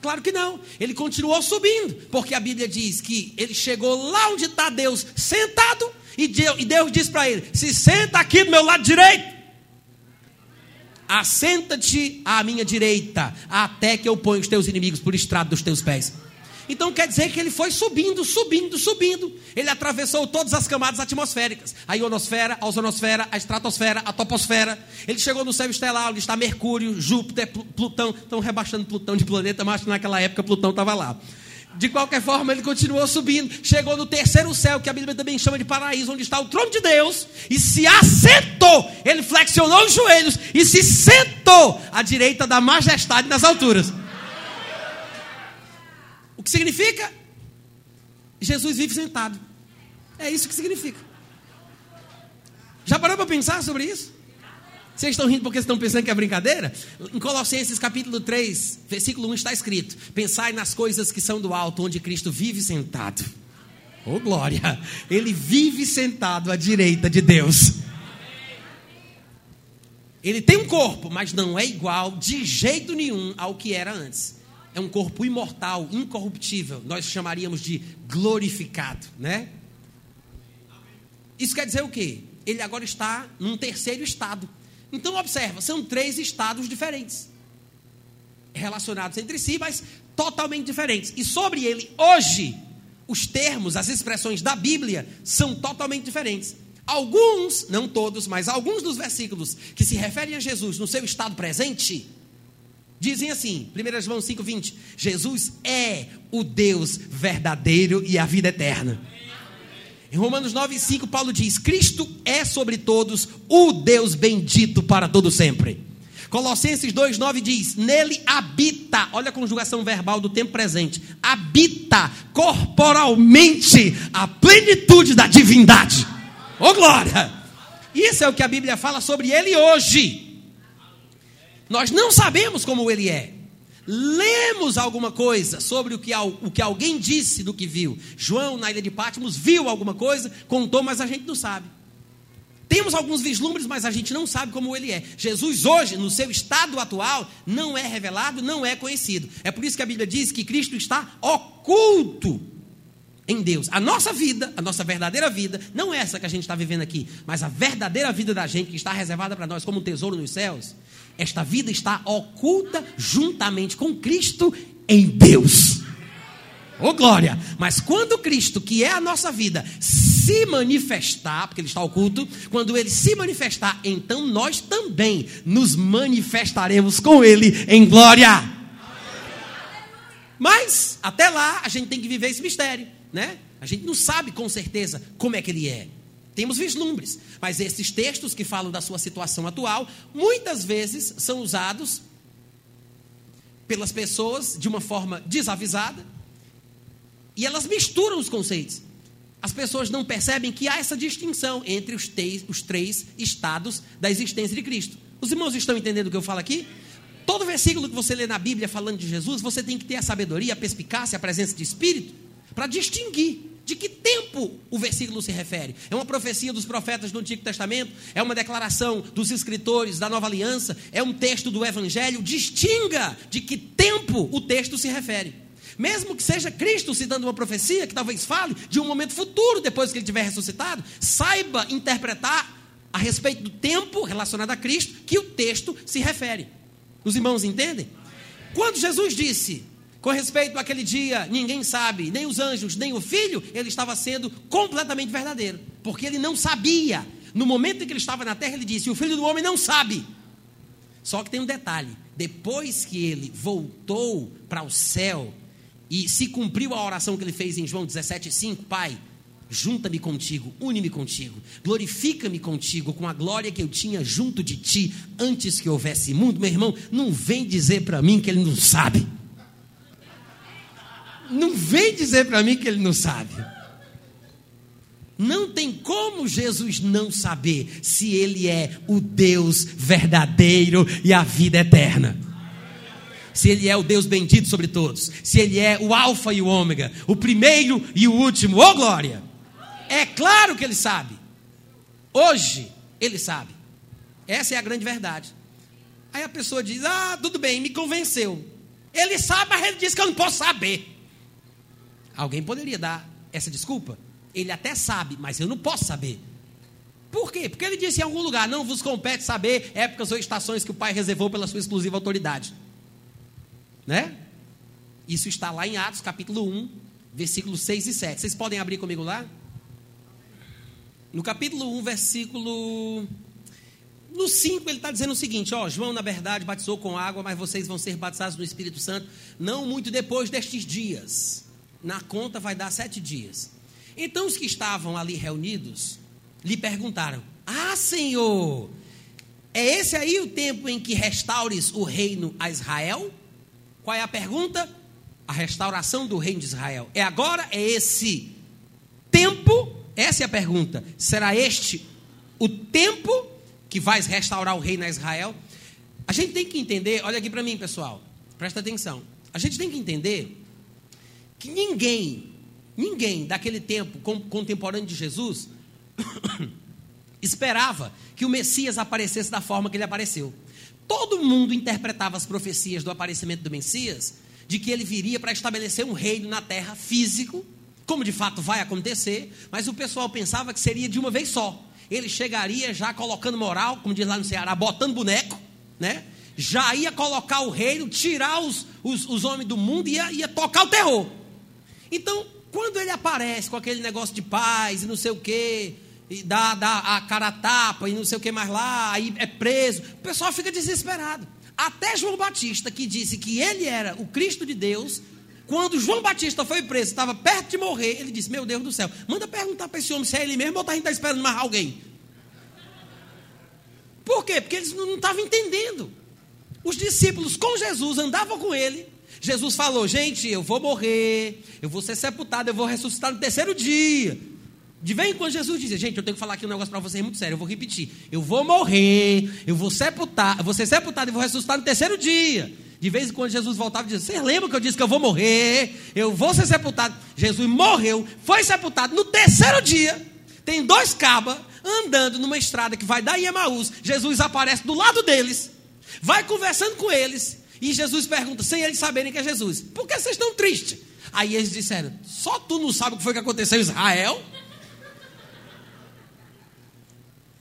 Claro que não. Ele continuou subindo, porque a Bíblia diz que ele chegou lá onde está Deus sentado, e Deus, disse para ele: Se senta aqui do meu lado direito. Assenta-te à minha direita, até que eu ponha os teus inimigos por estrado dos teus pés. Então quer dizer que ele foi subindo, subindo, subindo. Ele atravessou todas as camadas atmosféricas: a ionosfera, a ozonosfera, a estratosfera, a toposfera. Ele chegou no céu estelar, onde está Mercúrio, Júpiter, Plutão. Estão rebaixando Plutão de planeta, mas naquela época Plutão estava lá. De qualquer forma, ele continuou subindo. Chegou no terceiro céu, que a Bíblia também chama de paraíso, onde está o trono de Deus, e se assentou. Ele flexionou os joelhos e se sentou à direita da majestade nas alturas. O que significa? Jesus vive sentado. É isso que significa. Já parou para pensar sobre isso? Vocês estão rindo porque estão pensando que é brincadeira? Em Colossenses capítulo 3, versículo 1 está escrito: Pensai nas coisas que são do alto, onde Cristo vive sentado. Oh glória! Ele vive sentado à direita de Deus. Ele tem um corpo, mas não é igual de jeito nenhum ao que era antes é um corpo imortal, incorruptível. Nós chamaríamos de glorificado, né? Isso quer dizer o quê? Ele agora está num terceiro estado. Então observa, são três estados diferentes. Relacionados entre si, mas totalmente diferentes. E sobre ele, hoje, os termos, as expressões da Bíblia são totalmente diferentes. Alguns, não todos, mas alguns dos versículos que se referem a Jesus no seu estado presente, Dizem assim, 1 João 5,20: Jesus é o Deus verdadeiro e a vida eterna. Em Romanos 9,5, Paulo diz: Cristo é sobre todos o Deus bendito para todo sempre. Colossenses 2,9 diz: Nele habita, olha a conjugação verbal do tempo presente, habita corporalmente a plenitude da divindade. Ô oh, glória! Isso é o que a Bíblia fala sobre ele hoje. Nós não sabemos como ele é. Lemos alguma coisa sobre o que, o que alguém disse do que viu. João, na ilha de Patmos, viu alguma coisa, contou, mas a gente não sabe. Temos alguns vislumbres, mas a gente não sabe como ele é. Jesus, hoje, no seu estado atual, não é revelado, não é conhecido. É por isso que a Bíblia diz que Cristo está oculto em Deus. A nossa vida, a nossa verdadeira vida, não é essa que a gente está vivendo aqui, mas a verdadeira vida da gente, que está reservada para nós como um tesouro nos céus, esta vida está oculta juntamente com Cristo em Deus. Oh glória! Mas quando Cristo, que é a nossa vida, se manifestar, porque ele está oculto, quando ele se manifestar, então nós também nos manifestaremos com ele em glória. Mas até lá a gente tem que viver esse mistério, né? A gente não sabe com certeza como é que ele é. Temos vislumbres, mas esses textos que falam da sua situação atual, muitas vezes são usados pelas pessoas de uma forma desavisada e elas misturam os conceitos. As pessoas não percebem que há essa distinção entre os, os três estados da existência de Cristo: Os irmãos estão entendendo o que eu falo aqui? Todo versículo que você lê na Bíblia falando de Jesus, você tem que ter a sabedoria, a perspicácia, a presença de Espírito para distinguir de que tempo o versículo se refere? É uma profecia dos profetas do Antigo Testamento? É uma declaração dos escritores da Nova Aliança? É um texto do Evangelho? Distinga de que tempo o texto se refere. Mesmo que seja Cristo citando uma profecia, que talvez fale de um momento futuro depois que ele tiver ressuscitado, saiba interpretar a respeito do tempo relacionado a Cristo que o texto se refere. Os irmãos entendem? Quando Jesus disse, com respeito àquele dia, ninguém sabe, nem os anjos, nem o filho, ele estava sendo completamente verdadeiro, porque ele não sabia. No momento em que ele estava na terra, ele disse: O filho do homem não sabe. Só que tem um detalhe: depois que ele voltou para o céu e se cumpriu a oração que ele fez em João 17,5, Pai, junta-me contigo, une-me contigo, glorifica-me contigo com a glória que eu tinha junto de ti antes que houvesse mundo. Meu irmão, não vem dizer para mim que ele não sabe não vem dizer para mim que ele não sabe. Não tem como Jesus não saber se ele é o Deus verdadeiro e a vida eterna. Se ele é o Deus bendito sobre todos, se ele é o Alfa e o Ômega, o primeiro e o último, ô oh, glória! É claro que ele sabe. Hoje ele sabe. Essa é a grande verdade. Aí a pessoa diz: Ah, tudo bem, me convenceu. Ele sabe, mas ele diz que eu não posso saber. Alguém poderia dar essa desculpa? Ele até sabe, mas eu não posso saber. Por quê? Porque ele disse em algum lugar: não vos compete saber épocas ou estações que o Pai reservou pela sua exclusiva autoridade. Né? Isso está lá em Atos capítulo 1, versículos 6 e 7. Vocês podem abrir comigo lá? No capítulo 1, versículo. No 5, ele está dizendo o seguinte: ó, João, na verdade, batizou com água, mas vocês vão ser batizados no Espírito Santo, não muito depois destes dias na conta vai dar sete dias. Então os que estavam ali reunidos lhe perguntaram: Ah, Senhor, é esse aí o tempo em que restaures o reino a Israel? Qual é a pergunta? A restauração do reino de Israel. É agora? É esse tempo? Essa é a pergunta. Será este o tempo que vais restaurar o reino a Israel? A gente tem que entender, olha aqui para mim, pessoal, presta atenção. A gente tem que entender que ninguém, ninguém daquele tempo contemporâneo de Jesus esperava que o Messias aparecesse da forma que ele apareceu. Todo mundo interpretava as profecias do aparecimento do Messias de que ele viria para estabelecer um reino na terra físico, como de fato vai acontecer, mas o pessoal pensava que seria de uma vez só. Ele chegaria já colocando moral, como diz lá no Ceará, botando boneco, né? Já ia colocar o reino, tirar os, os, os homens do mundo e ia, ia tocar o terror. Então, quando ele aparece com aquele negócio de paz e não sei o quê, e dá, dá a cara a tapa e não sei o que mais lá, aí é preso, o pessoal fica desesperado. Até João Batista, que disse que ele era o Cristo de Deus, quando João Batista foi preso, estava perto de morrer, ele disse: Meu Deus do céu, manda perguntar para esse homem se é ele mesmo ou tá, a gente está esperando mais alguém. Por quê? Porque eles não estavam entendendo. Os discípulos com Jesus andavam com ele, Jesus falou: gente, eu vou morrer, eu vou ser sepultado, eu vou ressuscitar no terceiro dia. De vez em quando Jesus dizia: gente, eu tenho que falar aqui um negócio para vocês muito sério, eu vou repetir. Eu vou morrer, eu vou sepultar, eu vou ser sepultado e vou ressuscitar no terceiro dia. De vez em quando Jesus voltava e dizia: Vocês lembram que eu disse que eu vou morrer, eu vou ser sepultado? Jesus morreu, foi sepultado. No terceiro dia, tem dois cabas andando numa estrada que vai dar em Emaús. Jesus aparece do lado deles, vai conversando com eles e Jesus pergunta, sem eles saberem que é Jesus: Por que vocês estão tristes? Aí eles disseram: Só tu não sabe o que foi que aconteceu em Israel?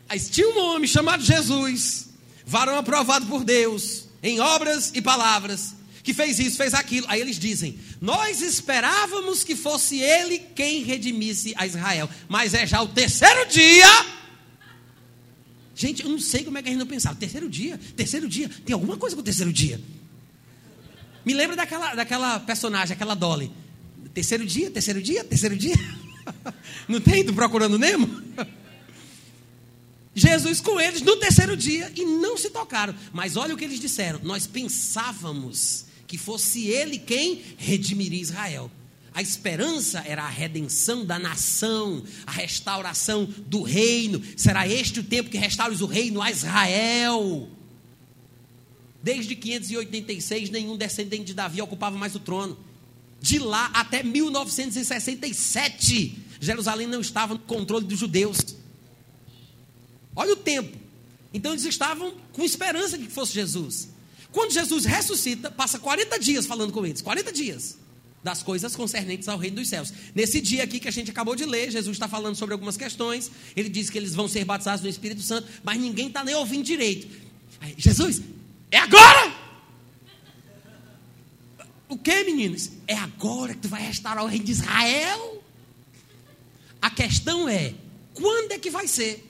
Aí tinha um homem chamado Jesus, varão aprovado por Deus, em obras e palavras, que fez isso, fez aquilo. Aí eles dizem: Nós esperávamos que fosse ele quem redimisse a Israel, mas é já o terceiro dia. Gente, eu não sei como é que a gente não pensava. Terceiro dia, terceiro dia, tem alguma coisa com o terceiro dia. Me lembra daquela, daquela personagem, aquela Dolly. Terceiro dia, terceiro dia, terceiro dia. Não tem do Procurando Nemo? Jesus com eles no terceiro dia e não se tocaram. Mas olha o que eles disseram: Nós pensávamos que fosse ele quem redimiria Israel. A esperança era a redenção da nação, a restauração do reino. Será este o tempo que restaures o reino a Israel? Desde 586, nenhum descendente de Davi ocupava mais o trono. De lá até 1967, Jerusalém não estava no controle dos judeus. Olha o tempo. Então eles estavam com esperança de que fosse Jesus. Quando Jesus ressuscita, passa 40 dias falando com eles 40 dias das coisas concernentes ao reino dos céus. Nesse dia aqui que a gente acabou de ler, Jesus está falando sobre algumas questões. Ele diz que eles vão ser batizados no Espírito Santo, mas ninguém está nem ouvindo direito. Aí, Jesus, é agora! O que, meninos? É agora que tu vai restaurar o reino de Israel? A questão é, quando é que vai ser?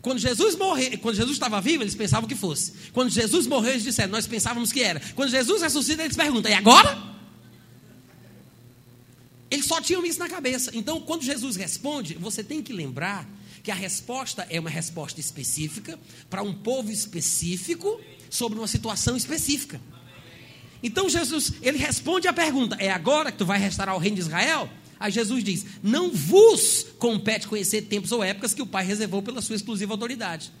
Quando Jesus morreu, quando Jesus estava vivo, eles pensavam que fosse. Quando Jesus morreu, eles disseram, nós pensávamos que era. Quando Jesus ressuscita, eles perguntam, e agora? Eles só tinham isso na cabeça. Então, quando Jesus responde, você tem que lembrar que a resposta é uma resposta específica para um povo específico sobre uma situação específica. Então Jesus, ele responde a pergunta: "É agora que tu vai restaurar o reino de Israel?" Aí Jesus diz: Não vos compete conhecer tempos ou épocas que o Pai reservou pela sua exclusiva autoridade.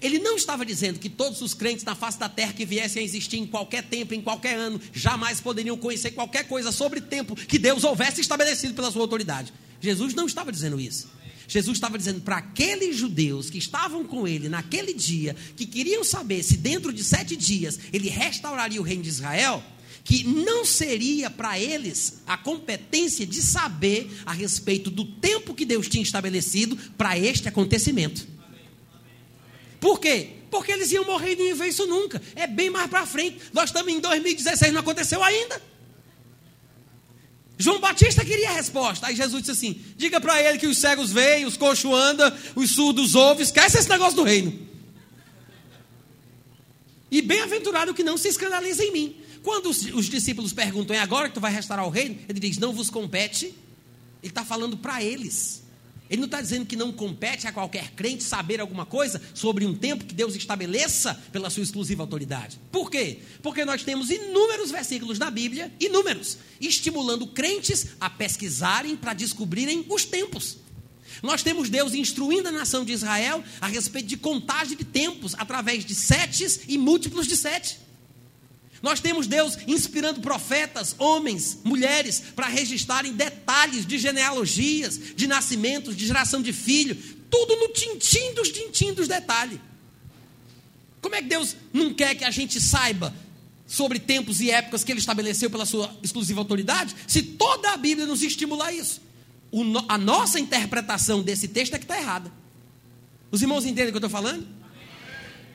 Ele não estava dizendo que todos os crentes na face da terra que viessem a existir em qualquer tempo, em qualquer ano, jamais poderiam conhecer qualquer coisa sobre tempo que Deus houvesse estabelecido pela sua autoridade. Jesus não estava dizendo isso. Jesus estava dizendo para aqueles judeus que estavam com ele naquele dia, que queriam saber se dentro de sete dias ele restauraria o reino de Israel, que não seria para eles a competência de saber a respeito do tempo que Deus tinha estabelecido para este acontecimento. Por quê? Porque eles iam morrer e não iam ver isso nunca. É bem mais para frente. Nós estamos em 2016, não aconteceu ainda. João Batista queria a resposta. Aí Jesus disse assim: diga para ele que os cegos veem, os coxos andam, os surdos ouvem, esquece esse negócio do reino. E bem-aventurado que não se escandaliza em mim. Quando os, os, discípulos perguntam, é agora que tu vai restaurar o reino? Ele diz, não vos compete. Ele está falando para eles. Ele não está dizendo que não compete a qualquer crente saber alguma coisa sobre um tempo que Deus estabeleça pela sua exclusiva autoridade. Por quê? Porque nós temos inúmeros versículos na Bíblia, inúmeros, estimulando crentes a pesquisarem para descobrirem os tempos. Nós temos Deus instruindo a nação de Israel a respeito de contagem de tempos através de setes e múltiplos de sete. Nós temos Deus inspirando profetas, homens, mulheres, para registrarem detalhes de genealogias, de nascimentos, de geração de filho, tudo no tintim dos tintim dos detalhes. Como é que Deus não quer que a gente saiba sobre tempos e épocas que Ele estabeleceu pela sua exclusiva autoridade, se toda a Bíblia nos estimula a isso? O, a nossa interpretação desse texto é que está errada. Os irmãos entendem o que eu estou falando?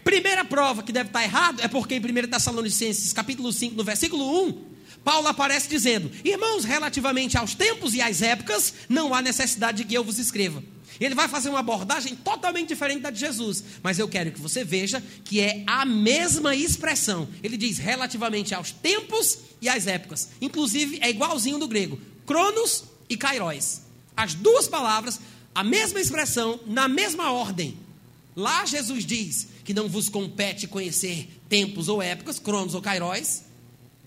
Primeira prova que deve estar errado é porque em 1 Tessalonicenses, capítulo 5, no versículo 1, Paulo aparece dizendo: Irmãos, relativamente aos tempos e às épocas, não há necessidade de que eu vos escreva. Ele vai fazer uma abordagem totalmente diferente da de Jesus, mas eu quero que você veja que é a mesma expressão. Ele diz relativamente aos tempos e às épocas. Inclusive é igualzinho do grego, cronos e kairos. As duas palavras, a mesma expressão, na mesma ordem. Lá Jesus diz que não vos compete conhecer tempos ou épocas, cronos ou kairóis,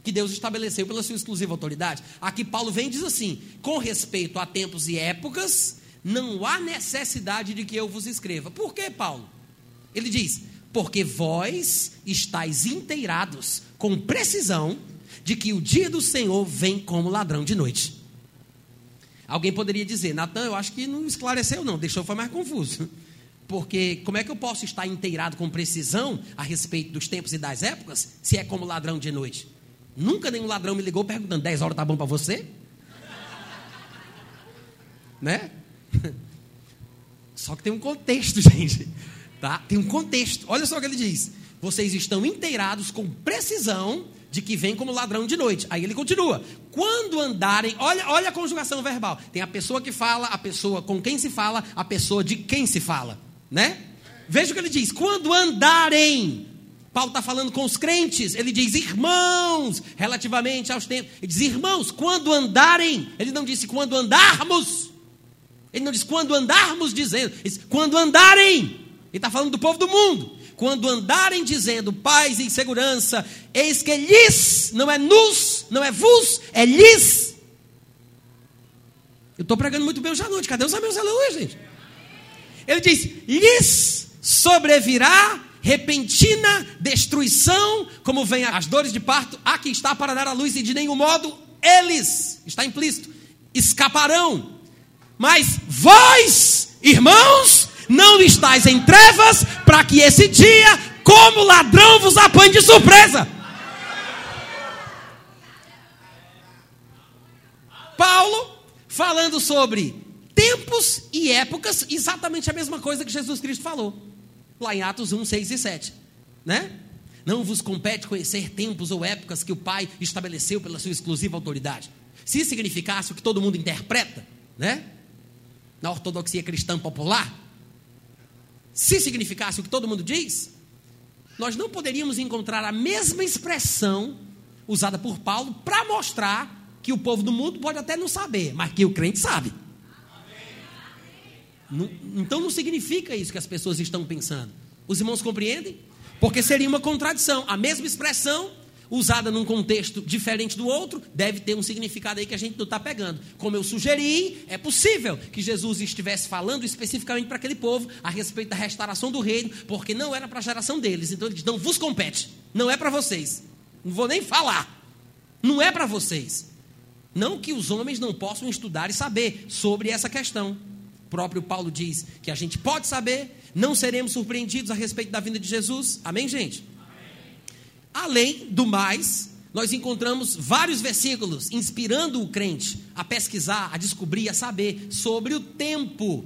que Deus estabeleceu pela sua exclusiva autoridade. Aqui Paulo vem e diz assim: com respeito a tempos e épocas, não há necessidade de que eu vos escreva. Por que, Paulo? Ele diz: porque vós estáis inteirados com precisão de que o dia do Senhor vem como ladrão de noite. Alguém poderia dizer, Natan, eu acho que não esclareceu, não, deixou foi mais confuso. Porque como é que eu posso estar inteirado com precisão a respeito dos tempos e das épocas, se é como ladrão de noite? Nunca nenhum ladrão me ligou perguntando: 10 horas tá bom para você? né? Só que tem um contexto, gente. Tá? Tem um contexto. Olha só o que ele diz. Vocês estão inteirados com precisão de que vem como ladrão de noite. Aí ele continua. Quando andarem, olha, olha a conjugação verbal. Tem a pessoa que fala, a pessoa com quem se fala, a pessoa de quem se fala né? Veja o que ele diz: quando andarem. Paulo está falando com os crentes, ele diz irmãos, relativamente aos tempos. Ele diz irmãos, quando andarem. Ele não disse quando andarmos. Ele não diz quando andarmos dizendo. Ele quando andarem. Ele está falando do povo do mundo. Quando andarem dizendo paz e segurança, eis que lhes, não é nos, não é vos, é lhes. Eu estou pregando muito bem hoje à noite. Cadê os amigos aleluia, gente? Ele diz: lhes sobrevirá repentina destruição, como vem as dores de parto, aqui está para dar a luz, e de nenhum modo eles, está implícito, escaparão. Mas vós, irmãos, não estáis em trevas, para que esse dia, como ladrão, vos apanhe de surpresa. Paulo falando sobre tempos e épocas, exatamente a mesma coisa que Jesus Cristo falou, lá em Atos 1, 6 e 7, né? Não vos compete conhecer tempos ou épocas que o Pai estabeleceu pela sua exclusiva autoridade. Se significasse o que todo mundo interpreta, né? Na ortodoxia cristã popular, se significasse o que todo mundo diz, nós não poderíamos encontrar a mesma expressão usada por Paulo para mostrar que o povo do mundo pode até não saber, mas que o crente sabe. Então não significa isso que as pessoas estão pensando. Os irmãos compreendem? Porque seria uma contradição. A mesma expressão, usada num contexto diferente do outro, deve ter um significado aí que a gente não está pegando. Como eu sugeri, é possível que Jesus estivesse falando especificamente para aquele povo a respeito da restauração do reino, porque não era para a geração deles. Então ele diz: não vos compete, não é para vocês. Não vou nem falar. Não é para vocês. Não que os homens não possam estudar e saber sobre essa questão. Próprio Paulo diz que a gente pode saber, não seremos surpreendidos a respeito da vinda de Jesus. Amém, gente? Amém. Além do mais, nós encontramos vários versículos inspirando o crente a pesquisar, a descobrir, a saber sobre o tempo,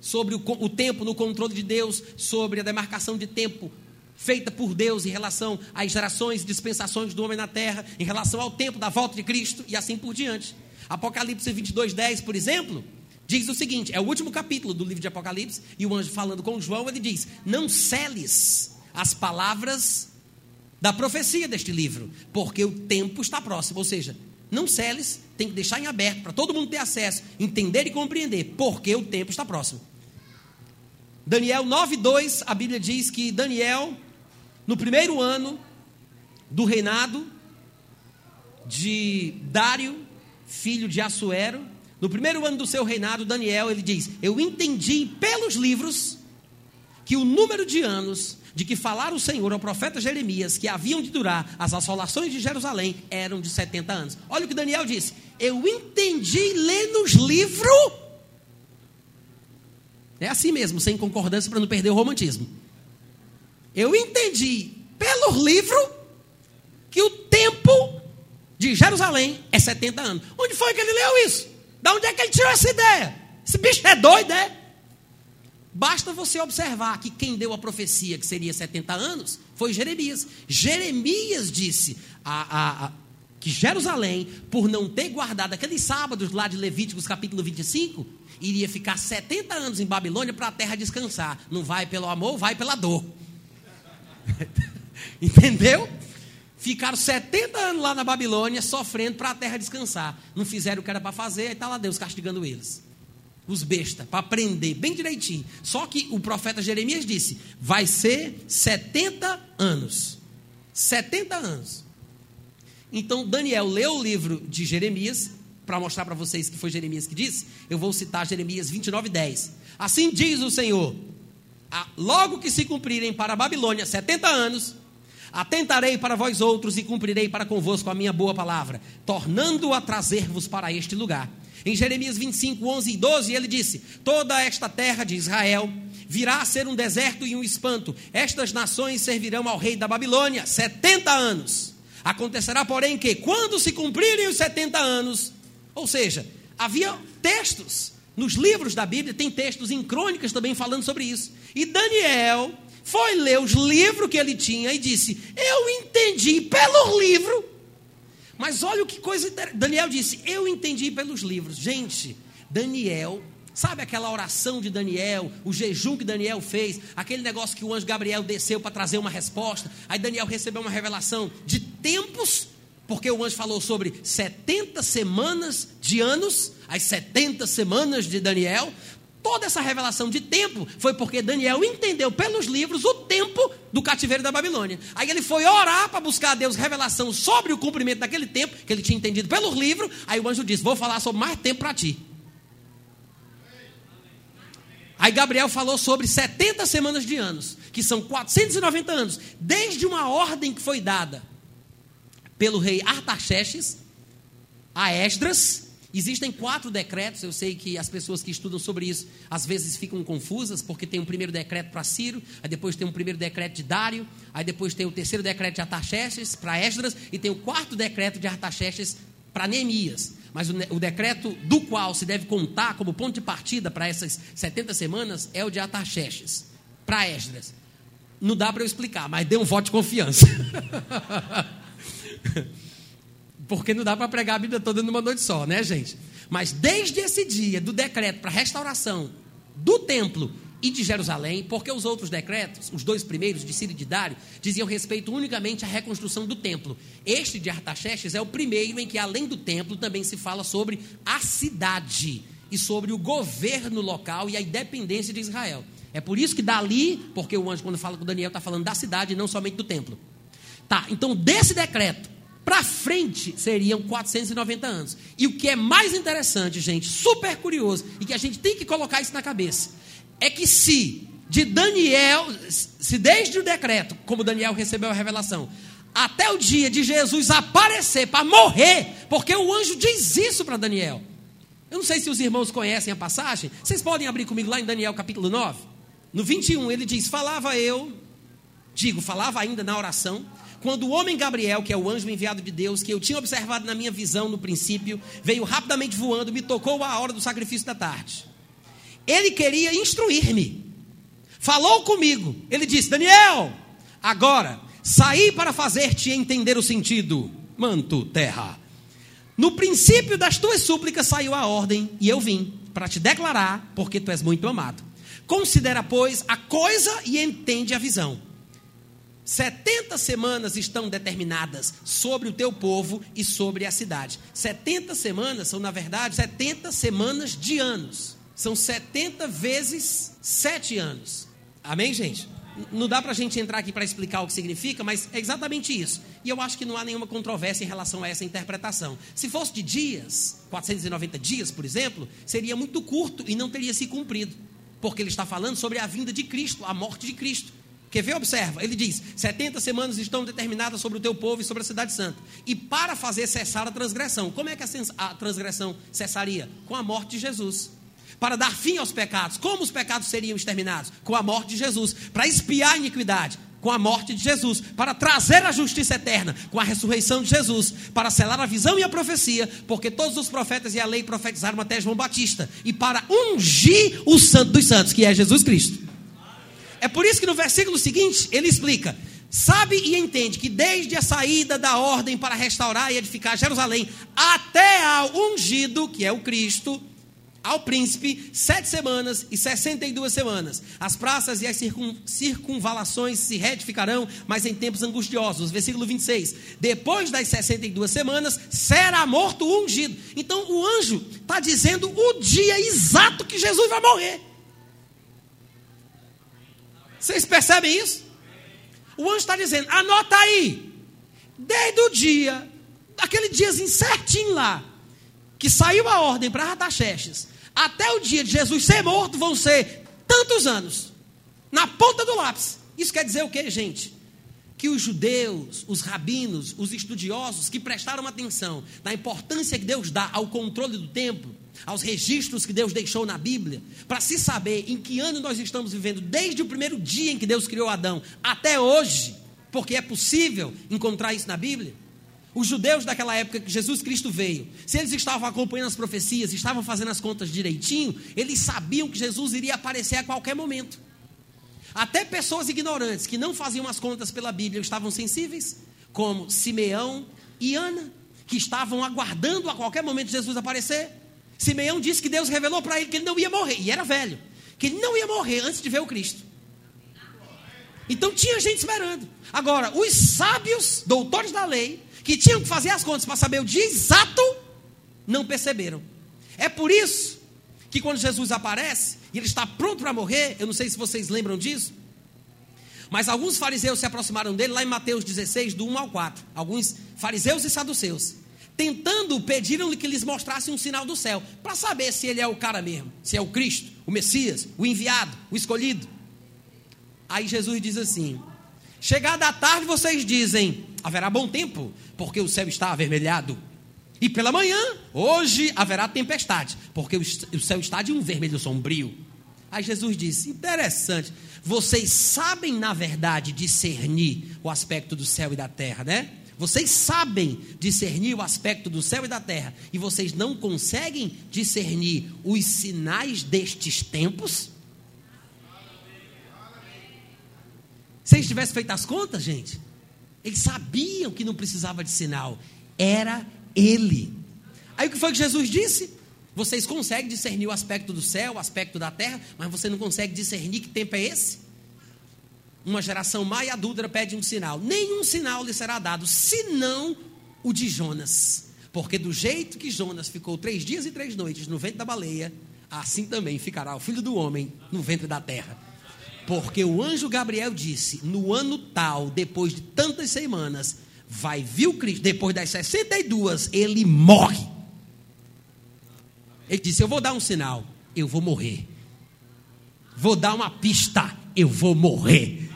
sobre o, o tempo no controle de Deus, sobre a demarcação de tempo feita por Deus em relação às gerações e dispensações do homem na terra, em relação ao tempo da volta de Cristo e assim por diante. Apocalipse 22, 10, por exemplo, diz o seguinte: é o último capítulo do livro de Apocalipse, e o anjo falando com João, ele diz: Não celes as palavras da profecia deste livro, porque o tempo está próximo. Ou seja, não celes, tem que deixar em aberto para todo mundo ter acesso, entender e compreender, porque o tempo está próximo. Daniel 9:2, a Bíblia diz que Daniel no primeiro ano do reinado de Dário, filho de Assuero, no primeiro ano do seu reinado, Daniel, ele diz: Eu entendi pelos livros que o número de anos de que falara o Senhor ao profeta Jeremias que haviam de durar as assolações de Jerusalém eram de 70 anos. Olha o que Daniel disse: Eu entendi ler nos livros. É assim mesmo, sem concordância para não perder o romantismo. Eu entendi pelo livro que o tempo de Jerusalém é 70 anos. Onde foi que ele leu isso? Da onde é que ele tirou essa ideia? Esse bicho é doido, é? Basta você observar que quem deu a profecia que seria 70 anos foi Jeremias. Jeremias disse a, a, a, que Jerusalém, por não ter guardado aqueles sábados lá de Levíticos capítulo 25, iria ficar 70 anos em Babilônia para a terra descansar. Não vai pelo amor, vai pela dor. Entendeu? Ficaram 70 anos lá na Babilônia sofrendo para a terra descansar. Não fizeram o que era para fazer, aí está lá Deus castigando eles. Os bestas, para aprender bem direitinho. Só que o profeta Jeremias disse: vai ser 70 anos. 70 anos. Então Daniel leu o livro de Jeremias, para mostrar para vocês que foi Jeremias que disse. Eu vou citar Jeremias 29, 10. Assim diz o Senhor: logo que se cumprirem para a Babilônia 70 anos, atentarei para vós outros e cumprirei para convosco a minha boa palavra, tornando a trazer-vos para este lugar. Em Jeremias 25, 11 e 12, ele disse: Toda esta terra de Israel virá a ser um deserto e um espanto. Estas nações servirão ao rei da Babilônia 70 anos. Acontecerá, porém, que quando se cumprirem os 70 anos, ou seja, havia textos nos livros da Bíblia, tem textos em crônicas também falando sobre isso. E Daniel foi ler os livros que ele tinha e disse: Eu entendi pelo livro. Mas olha o que coisa. Daniel disse: Eu entendi pelos livros. Gente, Daniel Sabe aquela oração de Daniel, o jejum que Daniel fez, aquele negócio que o anjo Gabriel desceu para trazer uma resposta. Aí Daniel recebeu uma revelação de tempos porque o anjo falou sobre 70 semanas de anos, as 70 semanas de Daniel. Toda essa revelação de tempo foi porque Daniel entendeu pelos livros o tempo do cativeiro da Babilônia. Aí ele foi orar para buscar a Deus revelação sobre o cumprimento daquele tempo, que ele tinha entendido pelos livros. Aí o anjo disse: Vou falar sobre mais tempo para ti. Aí Gabriel falou sobre 70 semanas de anos, que são 490 anos, desde uma ordem que foi dada pelo rei Artaxerxes a Esdras. Existem quatro decretos, eu sei que as pessoas que estudam sobre isso às vezes ficam confusas, porque tem um primeiro decreto para Ciro, aí depois tem um primeiro decreto de Dário, aí depois tem o terceiro decreto de Artaxerxes para Esdras, e tem o quarto decreto de Artaxerxes para Neemias. Mas o, o, decreto do qual se deve contar como ponto de partida para essas 70 semanas é o de Artaxerxes, para Esdras. Não dá para eu explicar, mas dê um voto de confiança. Porque não dá para pregar a Bíblia toda numa noite só, né, gente? Mas desde esse dia do decreto para restauração do templo e de Jerusalém, porque os outros decretos, os dois primeiros, de Ciro e de Dário, diziam respeito unicamente à reconstrução do templo. Este de Artaxerxes é o primeiro em que, além do templo, também se fala sobre a cidade e sobre o governo local e a independência de Israel. É por isso que dali, porque o anjo, quando fala com Daniel, está falando da cidade e não somente do templo. Tá, então desse decreto para frente seriam 490 anos. E o que é mais interessante, gente, super curioso, e que a gente tem que colocar isso na cabeça, é que se de Daniel, se desde o decreto, como Daniel recebeu a revelação, até o dia de Jesus aparecer para morrer, porque o anjo diz isso para Daniel. Eu não sei se os irmãos conhecem a passagem. Vocês podem abrir comigo lá em Daniel capítulo 9? No 21, ele diz: Falava eu, digo, falava ainda na oração, quando o homem Gabriel, que é o anjo enviado de Deus, que eu tinha observado na minha visão no princípio, veio rapidamente voando, me tocou a hora do sacrifício da tarde. Ele queria instruir-me. Falou comigo. Ele disse: Daniel, agora saí para fazer-te entender o sentido. Manto, terra. No princípio das tuas súplicas saiu a ordem, e eu vim para te declarar, porque tu és muito amado. Considera, pois, a coisa e entende a visão. 70 semanas estão determinadas sobre o teu povo e sobre a cidade. 70 semanas são, na verdade, 70 semanas de anos. São 70 vezes 7 anos. Amém, gente? Não dá para a gente entrar aqui para explicar o que significa, mas é exatamente isso. E eu acho que não há nenhuma controvérsia em relação a essa interpretação. Se fosse de dias, 490 dias, por exemplo, seria muito curto e não teria se cumprido. Porque ele está falando sobre a vinda de Cristo, a morte de Cristo. Quer ver? Observa. Ele diz: 70 semanas estão determinadas sobre o teu povo e sobre a cidade santa. E para fazer cessar a transgressão. Como é que a transgressão cessaria? Com a morte de Jesus. Para dar fim aos pecados. Como os pecados seriam exterminados? Com a morte de Jesus. Para espiar a iniquidade. Com a morte de Jesus. Para trazer a justiça eterna. Com a ressurreição de Jesus. Para selar a visão e a profecia. Porque todos os profetas e a lei profetizaram até João Batista. E para ungir o santo dos santos, que é Jesus Cristo. É por isso que no versículo seguinte ele explica: sabe e entende que desde a saída da ordem para restaurar e edificar Jerusalém até ao ungido, que é o Cristo, ao príncipe, sete semanas e sessenta e duas semanas. As praças e as circun, circunvalações se reedificarão, mas em tempos angustiosos. Versículo 26. Depois das sessenta e duas semanas, será morto o ungido. Então o anjo está dizendo o dia exato que Jesus vai morrer. Vocês percebem isso? O anjo está dizendo: anota aí, desde o dia, aquele diazinho certinho lá, que saiu a ordem para Artaxerxes, até o dia de Jesus ser morto, vão ser tantos anos, na ponta do lápis. Isso quer dizer o que, gente? Que os judeus, os rabinos, os estudiosos que prestaram atenção na importância que Deus dá ao controle do templo, aos registros que Deus deixou na Bíblia, para se saber em que ano nós estamos vivendo, desde o primeiro dia em que Deus criou Adão até hoje, porque é possível encontrar isso na Bíblia. Os judeus daquela época que Jesus Cristo veio, se eles estavam acompanhando as profecias, estavam fazendo as contas direitinho, eles sabiam que Jesus iria aparecer a qualquer momento. Até pessoas ignorantes que não faziam as contas pela Bíblia estavam sensíveis, como Simeão e Ana, que estavam aguardando a qualquer momento Jesus aparecer. Simeão disse que Deus revelou para ele que ele não ia morrer, e era velho, que ele não ia morrer antes de ver o Cristo. Então tinha gente esperando. Agora, os sábios, doutores da lei, que tinham que fazer as contas para saber o dia exato, não perceberam. É por isso que quando Jesus aparece e ele está pronto para morrer, eu não sei se vocês lembram disso, mas alguns fariseus se aproximaram dele lá em Mateus 16, do 1 ao 4. Alguns fariseus e saduceus tentando, pediram-lhe que lhes mostrasse um sinal do céu, para saber se ele é o cara mesmo, se é o Cristo, o Messias, o enviado, o escolhido. Aí Jesus diz assim: Chegada a tarde, vocês dizem: haverá bom tempo, porque o céu está avermelhado. E pela manhã, hoje haverá tempestade, porque o céu está de um vermelho sombrio. Aí Jesus disse: interessante, vocês sabem, na verdade, discernir o aspecto do céu e da terra, né? Vocês sabem discernir o aspecto do céu e da terra, e vocês não conseguem discernir os sinais destes tempos? Se eles tivessem feito as contas, gente, eles sabiam que não precisava de sinal, era Ele. Aí o que foi que Jesus disse? Vocês conseguem discernir o aspecto do céu, o aspecto da terra, mas você não consegue discernir que tempo é esse? Uma geração e adúltera pede um sinal. Nenhum sinal lhe será dado, senão o de Jonas. Porque do jeito que Jonas ficou três dias e três noites no ventre da baleia, assim também ficará o filho do homem no ventre da terra. Porque o anjo Gabriel disse: no ano tal, depois de tantas semanas, vai vir o Cristo, depois das 62, ele morre. Ele disse: Eu vou dar um sinal, eu vou morrer. Vou dar uma pista, eu vou morrer.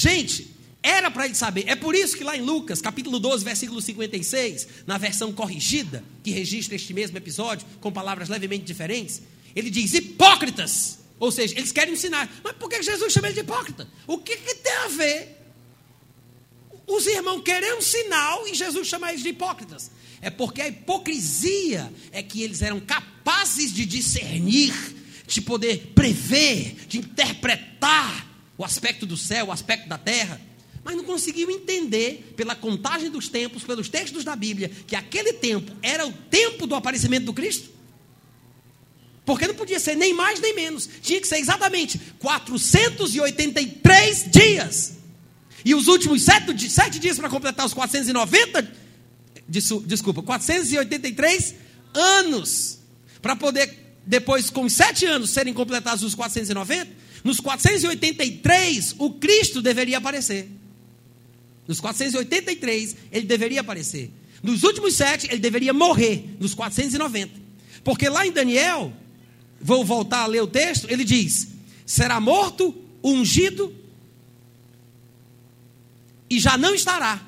Gente, era para ele saber. É por isso que lá em Lucas, capítulo 12, versículo 56, na versão corrigida, que registra este mesmo episódio, com palavras levemente diferentes, ele diz: hipócritas. Ou seja, eles querem ensinar. Mas por que Jesus chama ele de hipócrita? O que, que tem a ver os irmãos querem um sinal e Jesus chama eles de hipócritas? É porque a hipocrisia é que eles eram capazes de discernir, de poder prever, de interpretar o aspecto do céu, o aspecto da terra, mas não conseguiu entender, pela contagem dos tempos, pelos textos da Bíblia, que aquele tempo era o tempo do aparecimento do Cristo. Porque não podia ser nem mais nem menos, tinha que ser exatamente 483 dias. E os últimos sete, sete dias para completar os 490, desculpa, 483 anos. Para poder, depois, com sete anos, serem completados os 490, nos 483, o Cristo deveria aparecer. Nos 483, ele deveria aparecer. Nos últimos sete, ele deveria morrer. Nos 490. Porque lá em Daniel, vou voltar a ler o texto, ele diz: será morto, ungido, e já não estará.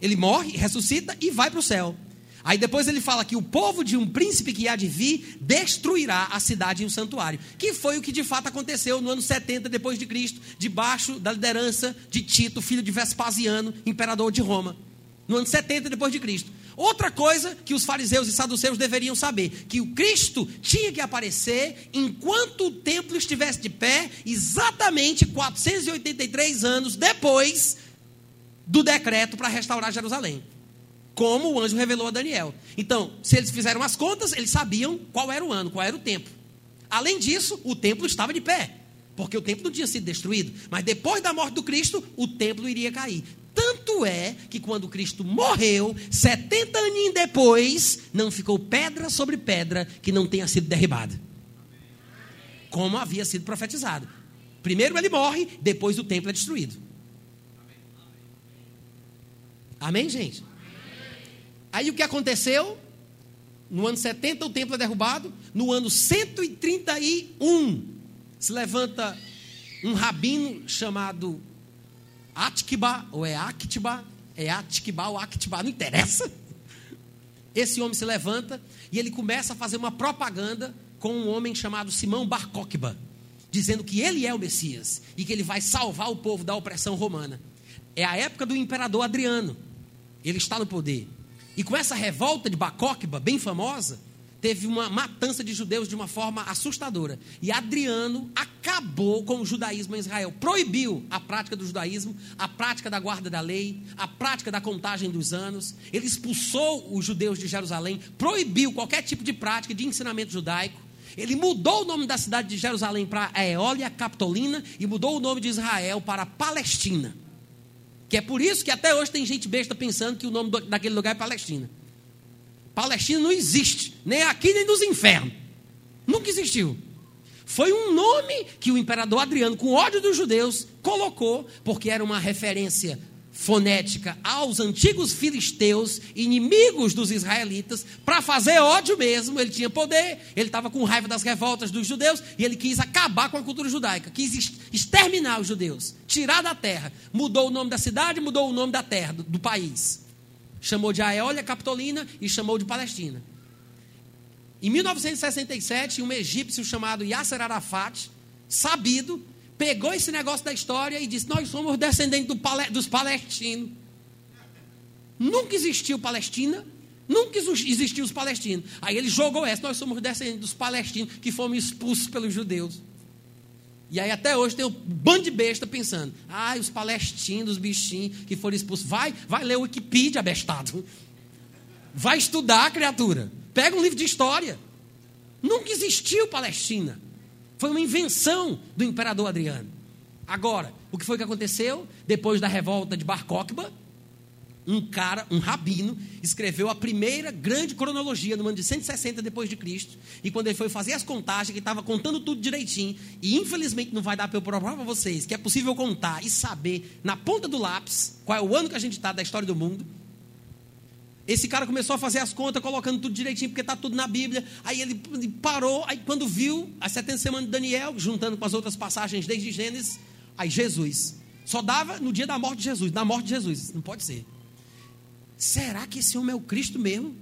Ele morre, ressuscita e vai para o céu. Aí depois ele fala que o povo de um príncipe que há de vir destruirá a cidade e o santuário. Que foi o que de fato aconteceu no ano 70 depois de Cristo, debaixo da liderança de Tito, filho de Vespasiano, imperador de Roma. No ano 70 depois de Cristo. Outra coisa que os fariseus e saduceus deveriam saber, que o Cristo tinha que aparecer enquanto o templo estivesse de pé, exatamente 483 anos depois do decreto para restaurar Jerusalém como o anjo revelou a Daniel. Então, se eles fizeram as contas, eles sabiam qual era o ano, qual era o tempo. Além disso, o templo estava de pé, porque o templo não tinha sido destruído. Mas depois da morte do Cristo, o templo iria cair. Tanto é que quando Cristo morreu, 70 anos depois, não ficou pedra sobre pedra que não tenha sido derribada. Como havia sido profetizado. Primeiro ele morre, depois o templo é destruído. Amém, gente? Aí o que aconteceu? No ano 70 o templo é derrubado. No ano 131 se levanta um rabino chamado Atkba, ou é Aktba, é Atkba ou Aktba, não interessa. Esse homem se levanta e ele começa a fazer uma propaganda com um homem chamado Simão Bar Kokhba, dizendo que ele é o Messias e que ele vai salvar o povo da opressão romana. É a época do imperador Adriano. Ele está no poder. E com essa revolta de Bacóquiba, bem famosa, teve uma matança de judeus de uma forma assustadora. E Adriano acabou com o judaísmo em Israel. Proibiu a prática do judaísmo, a prática da guarda da lei, a prática da contagem dos anos. Ele expulsou os judeus de Jerusalém, proibiu qualquer tipo de prática de ensinamento judaico. Ele mudou o nome da cidade de Jerusalém para Eólia Capitolina e mudou o nome de Israel para Palestina. Que é por isso que até hoje tem gente besta pensando que o nome daquele lugar é Palestina. Palestina não existe, nem aqui nem nos infernos. Nunca existiu. Foi um nome que o imperador Adriano, com ódio dos judeus, colocou, porque era uma referência fonética aos antigos filisteus, inimigos dos israelitas, para fazer ódio mesmo. Ele tinha poder, ele estava com raiva das revoltas dos judeus e ele quis acabar com a cultura judaica, quis exterminar os judeus, tirar da terra. Mudou o nome da cidade, mudou o nome da terra, do, do país. Chamou de Aeólia Capitolina e chamou de Palestina. Em 1967, um egípcio chamado Yasser Arafat, sabido, pegou esse negócio da história e disse: Nós somos descendentes do pale dos palestinos. Nunca existiu Palestina, nunca existiu os palestinos. Aí ele jogou essa: Nós somos descendentes dos palestinos que fomos expulsos pelos judeus. E aí até hoje tem um bando de besta pensando: Ah, os palestinos, os bichinhos que foram expulsos. Vai, vai ler o Wikipedia, abestado. Vai estudar, criatura. Pega um livro de história. Nunca existiu Palestina. Foi uma invenção do imperador Adriano. Agora, o que foi que aconteceu? Depois da revolta de Bar Kokhba, um cara, um rabino, escreveu a primeira grande cronologia no ano de 160 depois de Cristo. E quando ele foi fazer as contagens, ele estava contando tudo direitinho. E infelizmente não vai dar para eu provar para vocês que é possível contar e saber na ponta do lápis qual é o ano que a gente está da história do mundo. Esse cara começou a fazer as contas, colocando tudo direitinho, porque está tudo na Bíblia. Aí ele parou, aí quando viu as 70 semanas de Daniel, juntando com as outras passagens desde Gênesis, aí Jesus. Só dava no dia da morte de Jesus, na morte de Jesus. Não pode ser. Será que esse homem é o Cristo mesmo?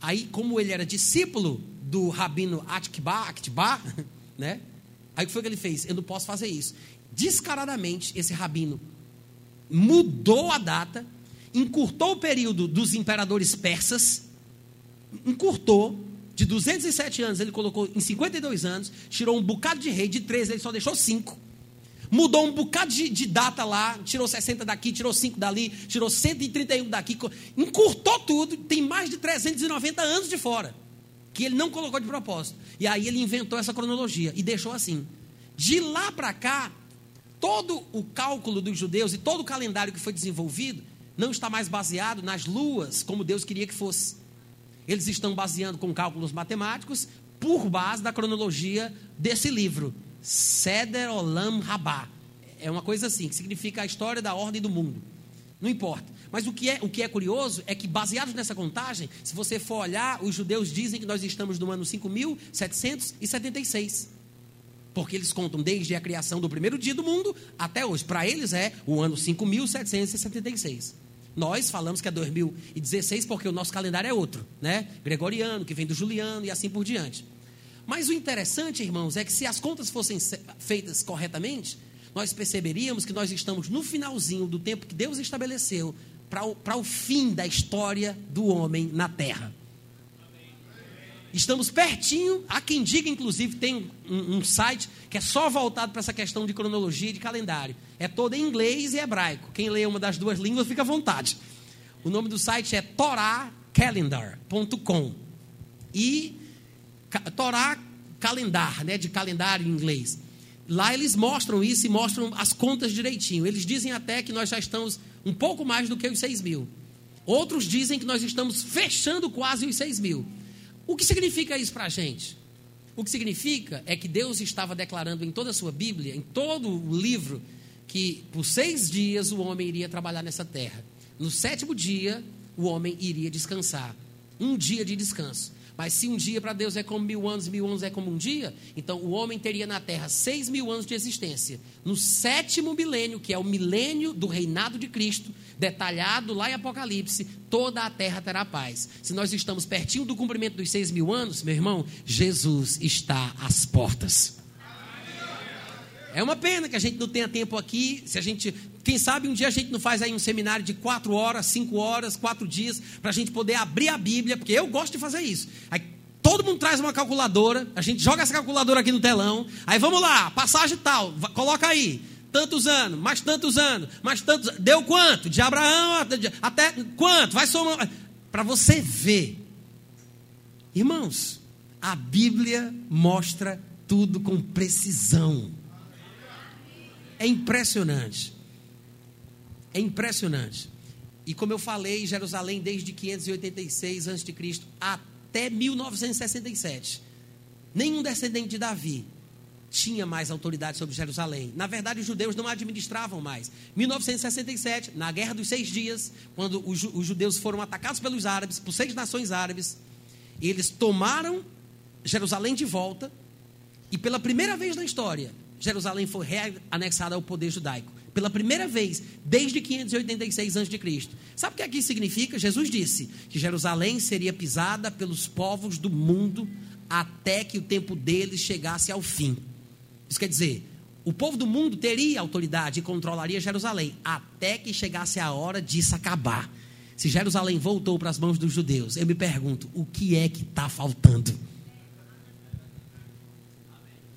Aí, como ele era discípulo do rabino Atkiba, Atkiba, né? Aí o que foi que ele fez? Eu não posso fazer isso. Descaradamente, esse rabino mudou a data encurtou o período dos imperadores persas, encurtou, de 207 anos ele colocou em 52 anos, tirou um bocado de rei, de 13 ele só deixou 5. Mudou um bocado de, de, data lá, tirou 60 daqui, tirou 5 dali, tirou 131 daqui, encurtou tudo, tem mais de 390 anos de fora, que ele não colocou de propósito. E aí ele inventou essa cronologia e deixou assim. De lá para cá, todo o cálculo dos judeus e todo o calendário que foi desenvolvido não está mais baseado nas luas, como Deus queria que fosse. Eles estão baseando com cálculos matemáticos por base da cronologia desse livro, Seder Olam Rabá. É uma coisa assim, que significa a história da ordem do mundo. Não importa. Mas o que, é, o que é curioso é que, baseados nessa contagem, se você for olhar, os judeus dizem que nós estamos no ano 5776. Porque eles contam desde a criação do primeiro dia do mundo até hoje. Para eles é o ano 5776. Nós falamos que é 2016 porque o nosso calendário é outro, né? Gregoriano, que vem do Juliano e assim por diante. Mas o interessante, irmãos, é que se as contas fossem feitas corretamente, nós perceberíamos que nós estamos no finalzinho do tempo que Deus estabeleceu para o, para o fim da história do homem na terra. Estamos pertinho. Há quem diga, inclusive, tem um, um site que é só voltado para essa questão de cronologia e de calendário. É todo em inglês e hebraico. Quem lê uma das duas línguas fica à vontade. O nome do site é toracalendar.com. E Torá calendar, né, de calendário em inglês. Lá eles mostram isso e mostram as contas direitinho. Eles dizem até que nós já estamos um pouco mais do que os 6 mil. Outros dizem que nós estamos fechando quase os 6 mil. O que significa isso para a gente? O que significa é que Deus estava declarando em toda a sua Bíblia, em todo o livro, que por seis dias o homem iria trabalhar nessa terra. No sétimo dia, o homem iria descansar. Um dia de descanso. Mas se um dia para Deus é como mil anos, mil anos é como um dia, então o homem teria na terra seis mil anos de existência. No sétimo milênio, que é o milênio do reinado de Cristo, detalhado lá em Apocalipse, toda a terra terá paz. Se nós estamos pertinho do cumprimento dos seis mil anos, meu irmão, Jesus está às portas. É uma pena que a gente não tenha tempo aqui. Se a gente, quem sabe um dia a gente não faz aí um seminário de quatro horas, cinco horas, quatro dias, para a gente poder abrir a Bíblia, porque eu gosto de fazer isso. Aí todo mundo traz uma calculadora, a gente joga essa calculadora aqui no telão. Aí vamos lá, passagem tal, coloca aí. Tantos anos, mais tantos anos, mais tantos. Deu quanto? De Abraão até quanto? Vai somar. Para você ver. Irmãos, a Bíblia mostra tudo com precisão. É impressionante. É impressionante. E como eu falei, Jerusalém desde 586 a.C. até 1967. Nenhum descendente de Davi tinha mais autoridade sobre Jerusalém. Na verdade, os judeus não administravam mais. 1967, na Guerra dos Seis Dias, quando os, judeus foram atacados pelos árabes, por seis nações árabes, eles tomaram Jerusalém de volta e pela primeira vez na história, Jerusalém foi reanexada ao poder judaico. Pela primeira vez, desde 586 a.C. Sabe o que aqui significa? Jesus disse que Jerusalém seria pisada pelos povos do mundo até que o tempo deles chegasse ao fim. Isso quer dizer, o povo do mundo teria autoridade e controlaria Jerusalém até que chegasse a hora disso acabar. Se Jerusalém voltou para as mãos dos judeus, eu me pergunto: o que é que está faltando?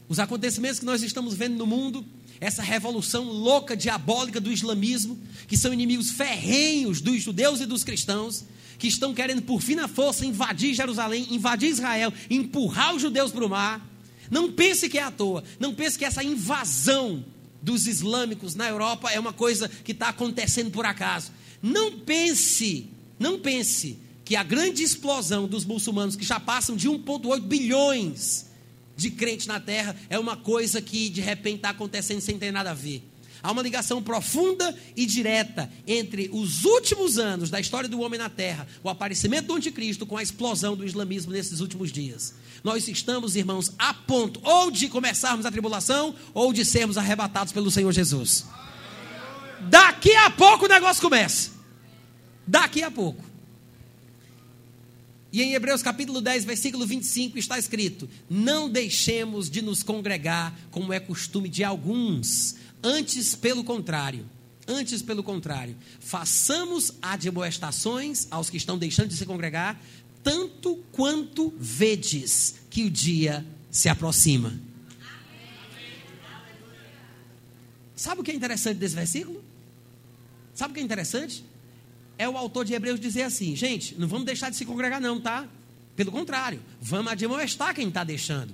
Os acontecimentos que nós estamos vendo no mundo, essa revolução louca, diabólica do islamismo, que são inimigos ferrenhos dos judeus e dos cristãos, que estão querendo, por fim na força, invadir Jerusalém, invadir Israel, empurrar os judeus para o mar. Não pense que é à toa, não pense que essa invasão dos islâmicos na Europa é uma coisa que está acontecendo por acaso. Não pense, não pense que a grande explosão dos muçulmanos, que já passam de 1,8 bilhões de crentes na terra, é uma coisa que de repente está acontecendo sem ter nada a ver. Há uma ligação profunda e direta entre os últimos anos da história do homem na terra, o aparecimento do anticristo, com a explosão do islamismo nesses últimos dias. Nós estamos, irmãos, a ponto ou de começarmos a tribulação ou de sermos arrebatados pelo Senhor Jesus. Daqui a pouco o negócio começa. Daqui a pouco. E em Hebreus capítulo 10, versículo 25 está escrito: Não deixemos de nos congregar, como é costume de alguns, antes pelo contrário. Antes, pelo contrário, façamos admoestações aos que estão deixando de se congregar, tanto quanto vedes que o dia se aproxima. Sabe o que é interessante desse versículo? Sabe o que é interessante? É o autor de Hebreus dizer assim: gente, não vamos deixar de se congregar, não, tá? Pelo contrário, vamos admoestar quem está deixando.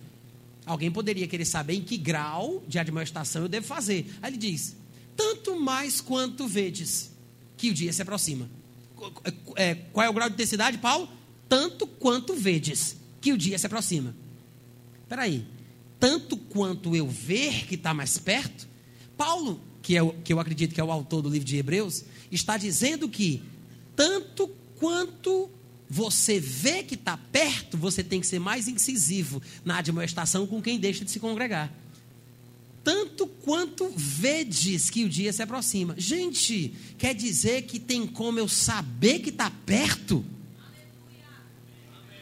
Alguém poderia querer saber em que grau de admoestação eu devo fazer. Aí ele diz: tanto mais quanto vedes que o dia se aproxima. É, qual é o grau de intensidade, Paulo? Tanto quanto vedes que o dia se aproxima. Espera aí. Tanto quanto eu ver que está mais perto, Paulo, que, é o, que eu acredito que é o autor do livro de Hebreus, está dizendo que tanto quanto você vê que está perto, você tem que ser mais incisivo na admoestação com quem deixa de se congregar. Tanto quanto vedes que o dia se aproxima. Gente, quer dizer que tem como eu saber que está perto?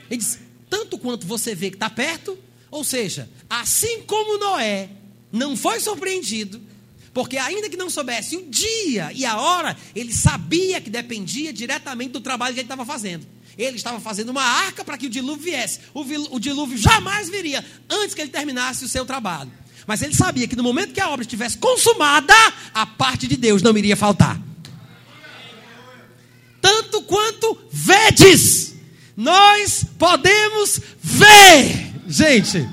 Ele diz: tanto quanto você vê que está perto, ou seja, assim como Noé não foi surpreendido, porque ainda que não soubesse o dia e a hora, ele sabia que dependia diretamente do trabalho que ele estava fazendo. Ele estava fazendo uma arca para que o dilúvio viesse. O, dilúvio jamais viria antes que ele terminasse o seu trabalho. Mas ele sabia que no momento que a obra estivesse consumada, a parte de Deus não iria faltar. Tanto quanto vedes, nós podemos ver. Gente,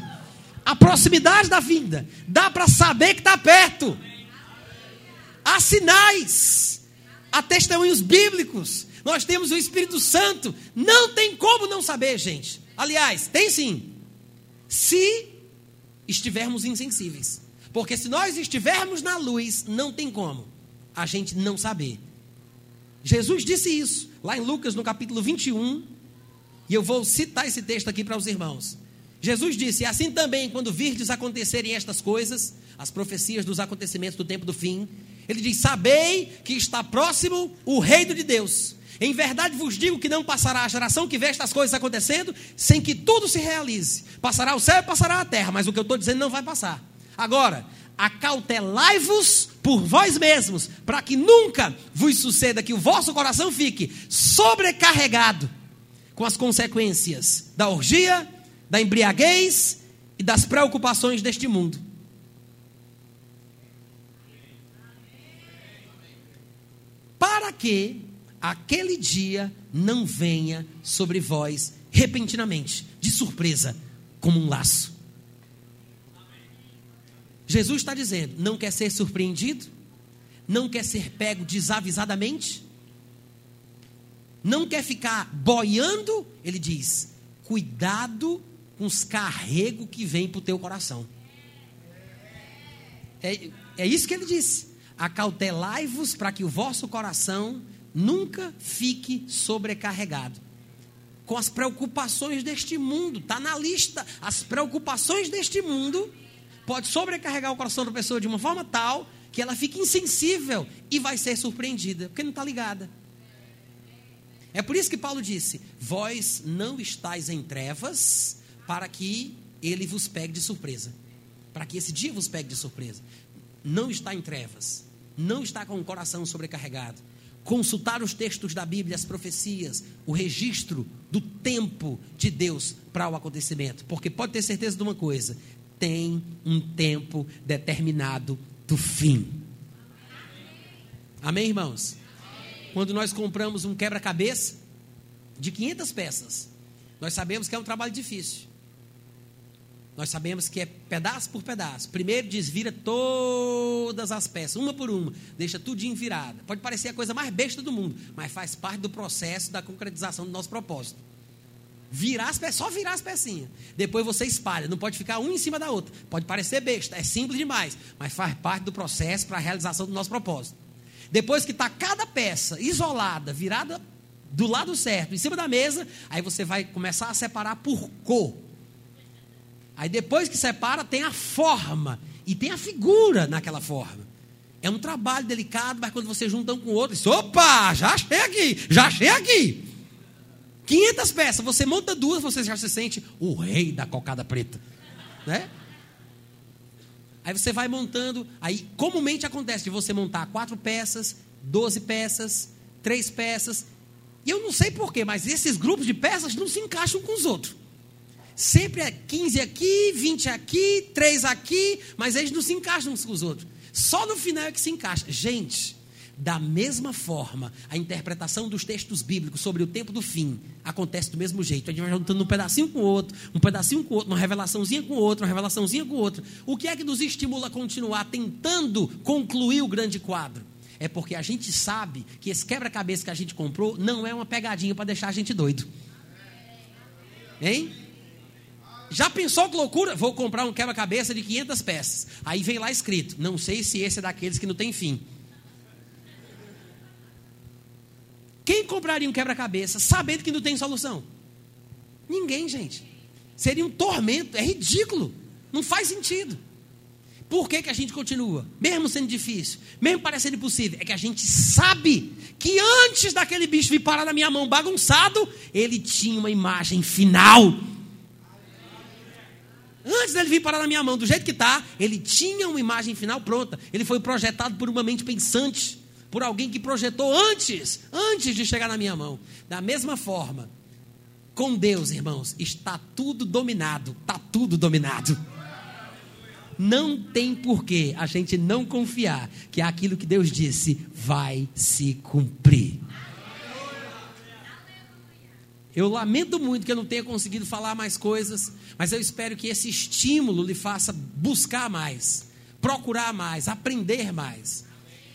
a proximidade da vinda, dá para saber que está perto. Há sinais, há testemunhos bíblicos, nós temos o Espírito Santo. Não tem como não saber, gente. Aliás, tem sim. Se estivermos insensíveis. Porque se nós estivermos na luz, não tem como a gente não saber. Jesus disse isso lá em Lucas, no capítulo 21. E eu vou citar esse texto aqui para os irmãos. Jesus disse: Assim também, quando virdes acontecerem estas coisas, as profecias dos acontecimentos do tempo do fim, ele diz: Sabei que está próximo o reino de Deus. Em verdade vos digo que não passará a geração que vê estas coisas acontecendo sem que tudo se realize. Passará o céu e passará a terra, mas o que eu estou dizendo não vai passar. Agora, acautelai-vos por vós mesmos, para que nunca vos suceda que o vosso coração fique sobrecarregado com as consequências da orgia, da embriaguez e das preocupações deste mundo. Para que aquele dia não venha sobre vós repentinamente, de surpresa, como um laço. Jesus está dizendo: não quer ser surpreendido, não quer ser pego desavisadamente, não quer ficar boiando. Ele diz: cuidado com os carregos que vêm para o teu coração. É, é isso que ele disse. Acautelai-vos para que o vosso coração nunca fique sobrecarregado com as preocupações deste mundo. Está na lista. As preocupações deste mundo pode sobrecarregar o coração da pessoa de uma forma tal que ela fique insensível e vai ser surpreendida, porque não está ligada. É por isso que Paulo disse: Vós não estáis em trevas para que ele vos pegue de surpresa. Para que esse dia vos pegue de surpresa. Não está em trevas. Não está com o coração sobrecarregado consultar os textos da Bíblia, as profecias, o registro do tempo de Deus para o acontecimento. Porque pode ter certeza de uma coisa: tem um tempo determinado do fim. Amém, irmãos? Quando nós compramos um quebra-cabeça de 500 peças, nós sabemos que é um trabalho difícil. Nós sabemos que é pedaço por pedaço. Primeiro desvira todas as peças, uma por uma, deixa tudinho virada. Pode parecer a coisa mais besta do mundo, mas faz parte do processo da concretização do nosso propósito. Virar as peças, só virar as pecinhas. Depois você espalha, não pode ficar uma em cima da outra. Pode parecer besta, é simples demais, mas faz parte do processo para a realização do nosso propósito. Depois que está cada peça isolada, virada do lado certo, em cima da mesa, aí você vai começar a separar por cor. Aí depois que separa, tem a forma e tem a figura naquela forma. É um trabalho delicado, mas quando você junta um com o outro, diz, opa, já achei aqui, já achei aqui. 500 peças, você monta duas, você já se sente o rei da cocada preta, né? Aí você vai montando, aí comumente acontece de você montar quatro peças, 12 peças, três peças, e eu não sei porquê, mas esses grupos de peças não se encaixam com os outros. Sempre é 15 aqui, 20 aqui, 3 aqui, mas eles não se encaixam uns com os outros. Só no final é que se encaixa. Gente, da mesma forma, a interpretação dos textos bíblicos sobre o tempo do fim acontece do mesmo jeito. A gente vai juntando um pedacinho com o outro, um pedacinho com o outro, uma revelaçãozinha com o outro, uma revelaçãozinha com o outro. O que é que nos estimula a continuar tentando concluir o grande quadro? É porque a gente sabe que esse quebra-cabeça que a gente comprou não é uma pegadinha para deixar a gente doido. Hein? Já pensou que loucura? Vou comprar um quebra-cabeça de 500 peças. Aí vem lá escrito: Não sei se esse é daqueles que não tem fim. Quem compraria um quebra-cabeça sabendo que não tem solução? Ninguém, gente. Seria um tormento, é ridículo. Não faz sentido. Por que, que a gente continua? Mesmo sendo difícil, mesmo parecendo impossível, é que a gente sabe que antes daquele bicho vir parar na minha mão bagunçado, ele tinha uma imagem final Antes dele vir parar na minha mão, do jeito que está, ele tinha uma imagem final pronta. Ele foi projetado por uma mente pensante, por alguém que projetou antes, antes de chegar na minha mão. Da mesma forma, com Deus, irmãos, está tudo dominado, está tudo dominado. Não tem porquê a gente não confiar que aquilo que Deus disse vai se cumprir. Eu lamento muito que eu não tenha conseguido falar mais coisas, mas eu espero que esse estímulo lhe faça buscar mais, procurar mais, aprender mais.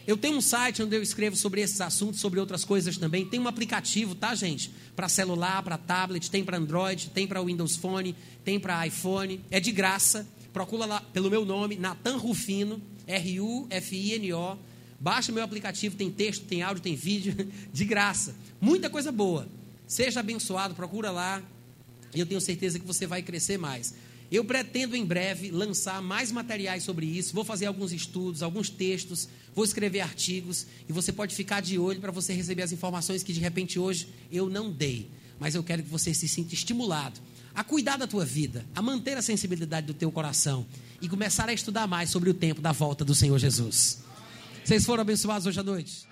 Eu tenho um site onde eu escrevo sobre esses assuntos, sobre outras coisas também. Tem um aplicativo, tá, gente? Para celular, para tablet, tem para Android, tem para Windows Phone, tem para iPhone. É de graça. Procura lá pelo meu nome, Natan Rufino, R-U-F-I-N-O. Baixa meu aplicativo, tem texto, tem áudio, tem vídeo, de graça. Muita coisa boa. Seja abençoado, procura lá. E eu tenho certeza que você vai crescer mais. Eu pretendo em breve lançar mais materiais sobre isso. Vou fazer alguns estudos, alguns textos, vou escrever artigos e você pode ficar de olho para você receber as informações que de repente hoje eu não dei. Mas eu quero que você se sinta estimulado a cuidar da tua vida, a manter a sensibilidade do teu coração e começar a estudar mais sobre o tempo da volta do Senhor Jesus. Vocês foram abençoados hoje à noite?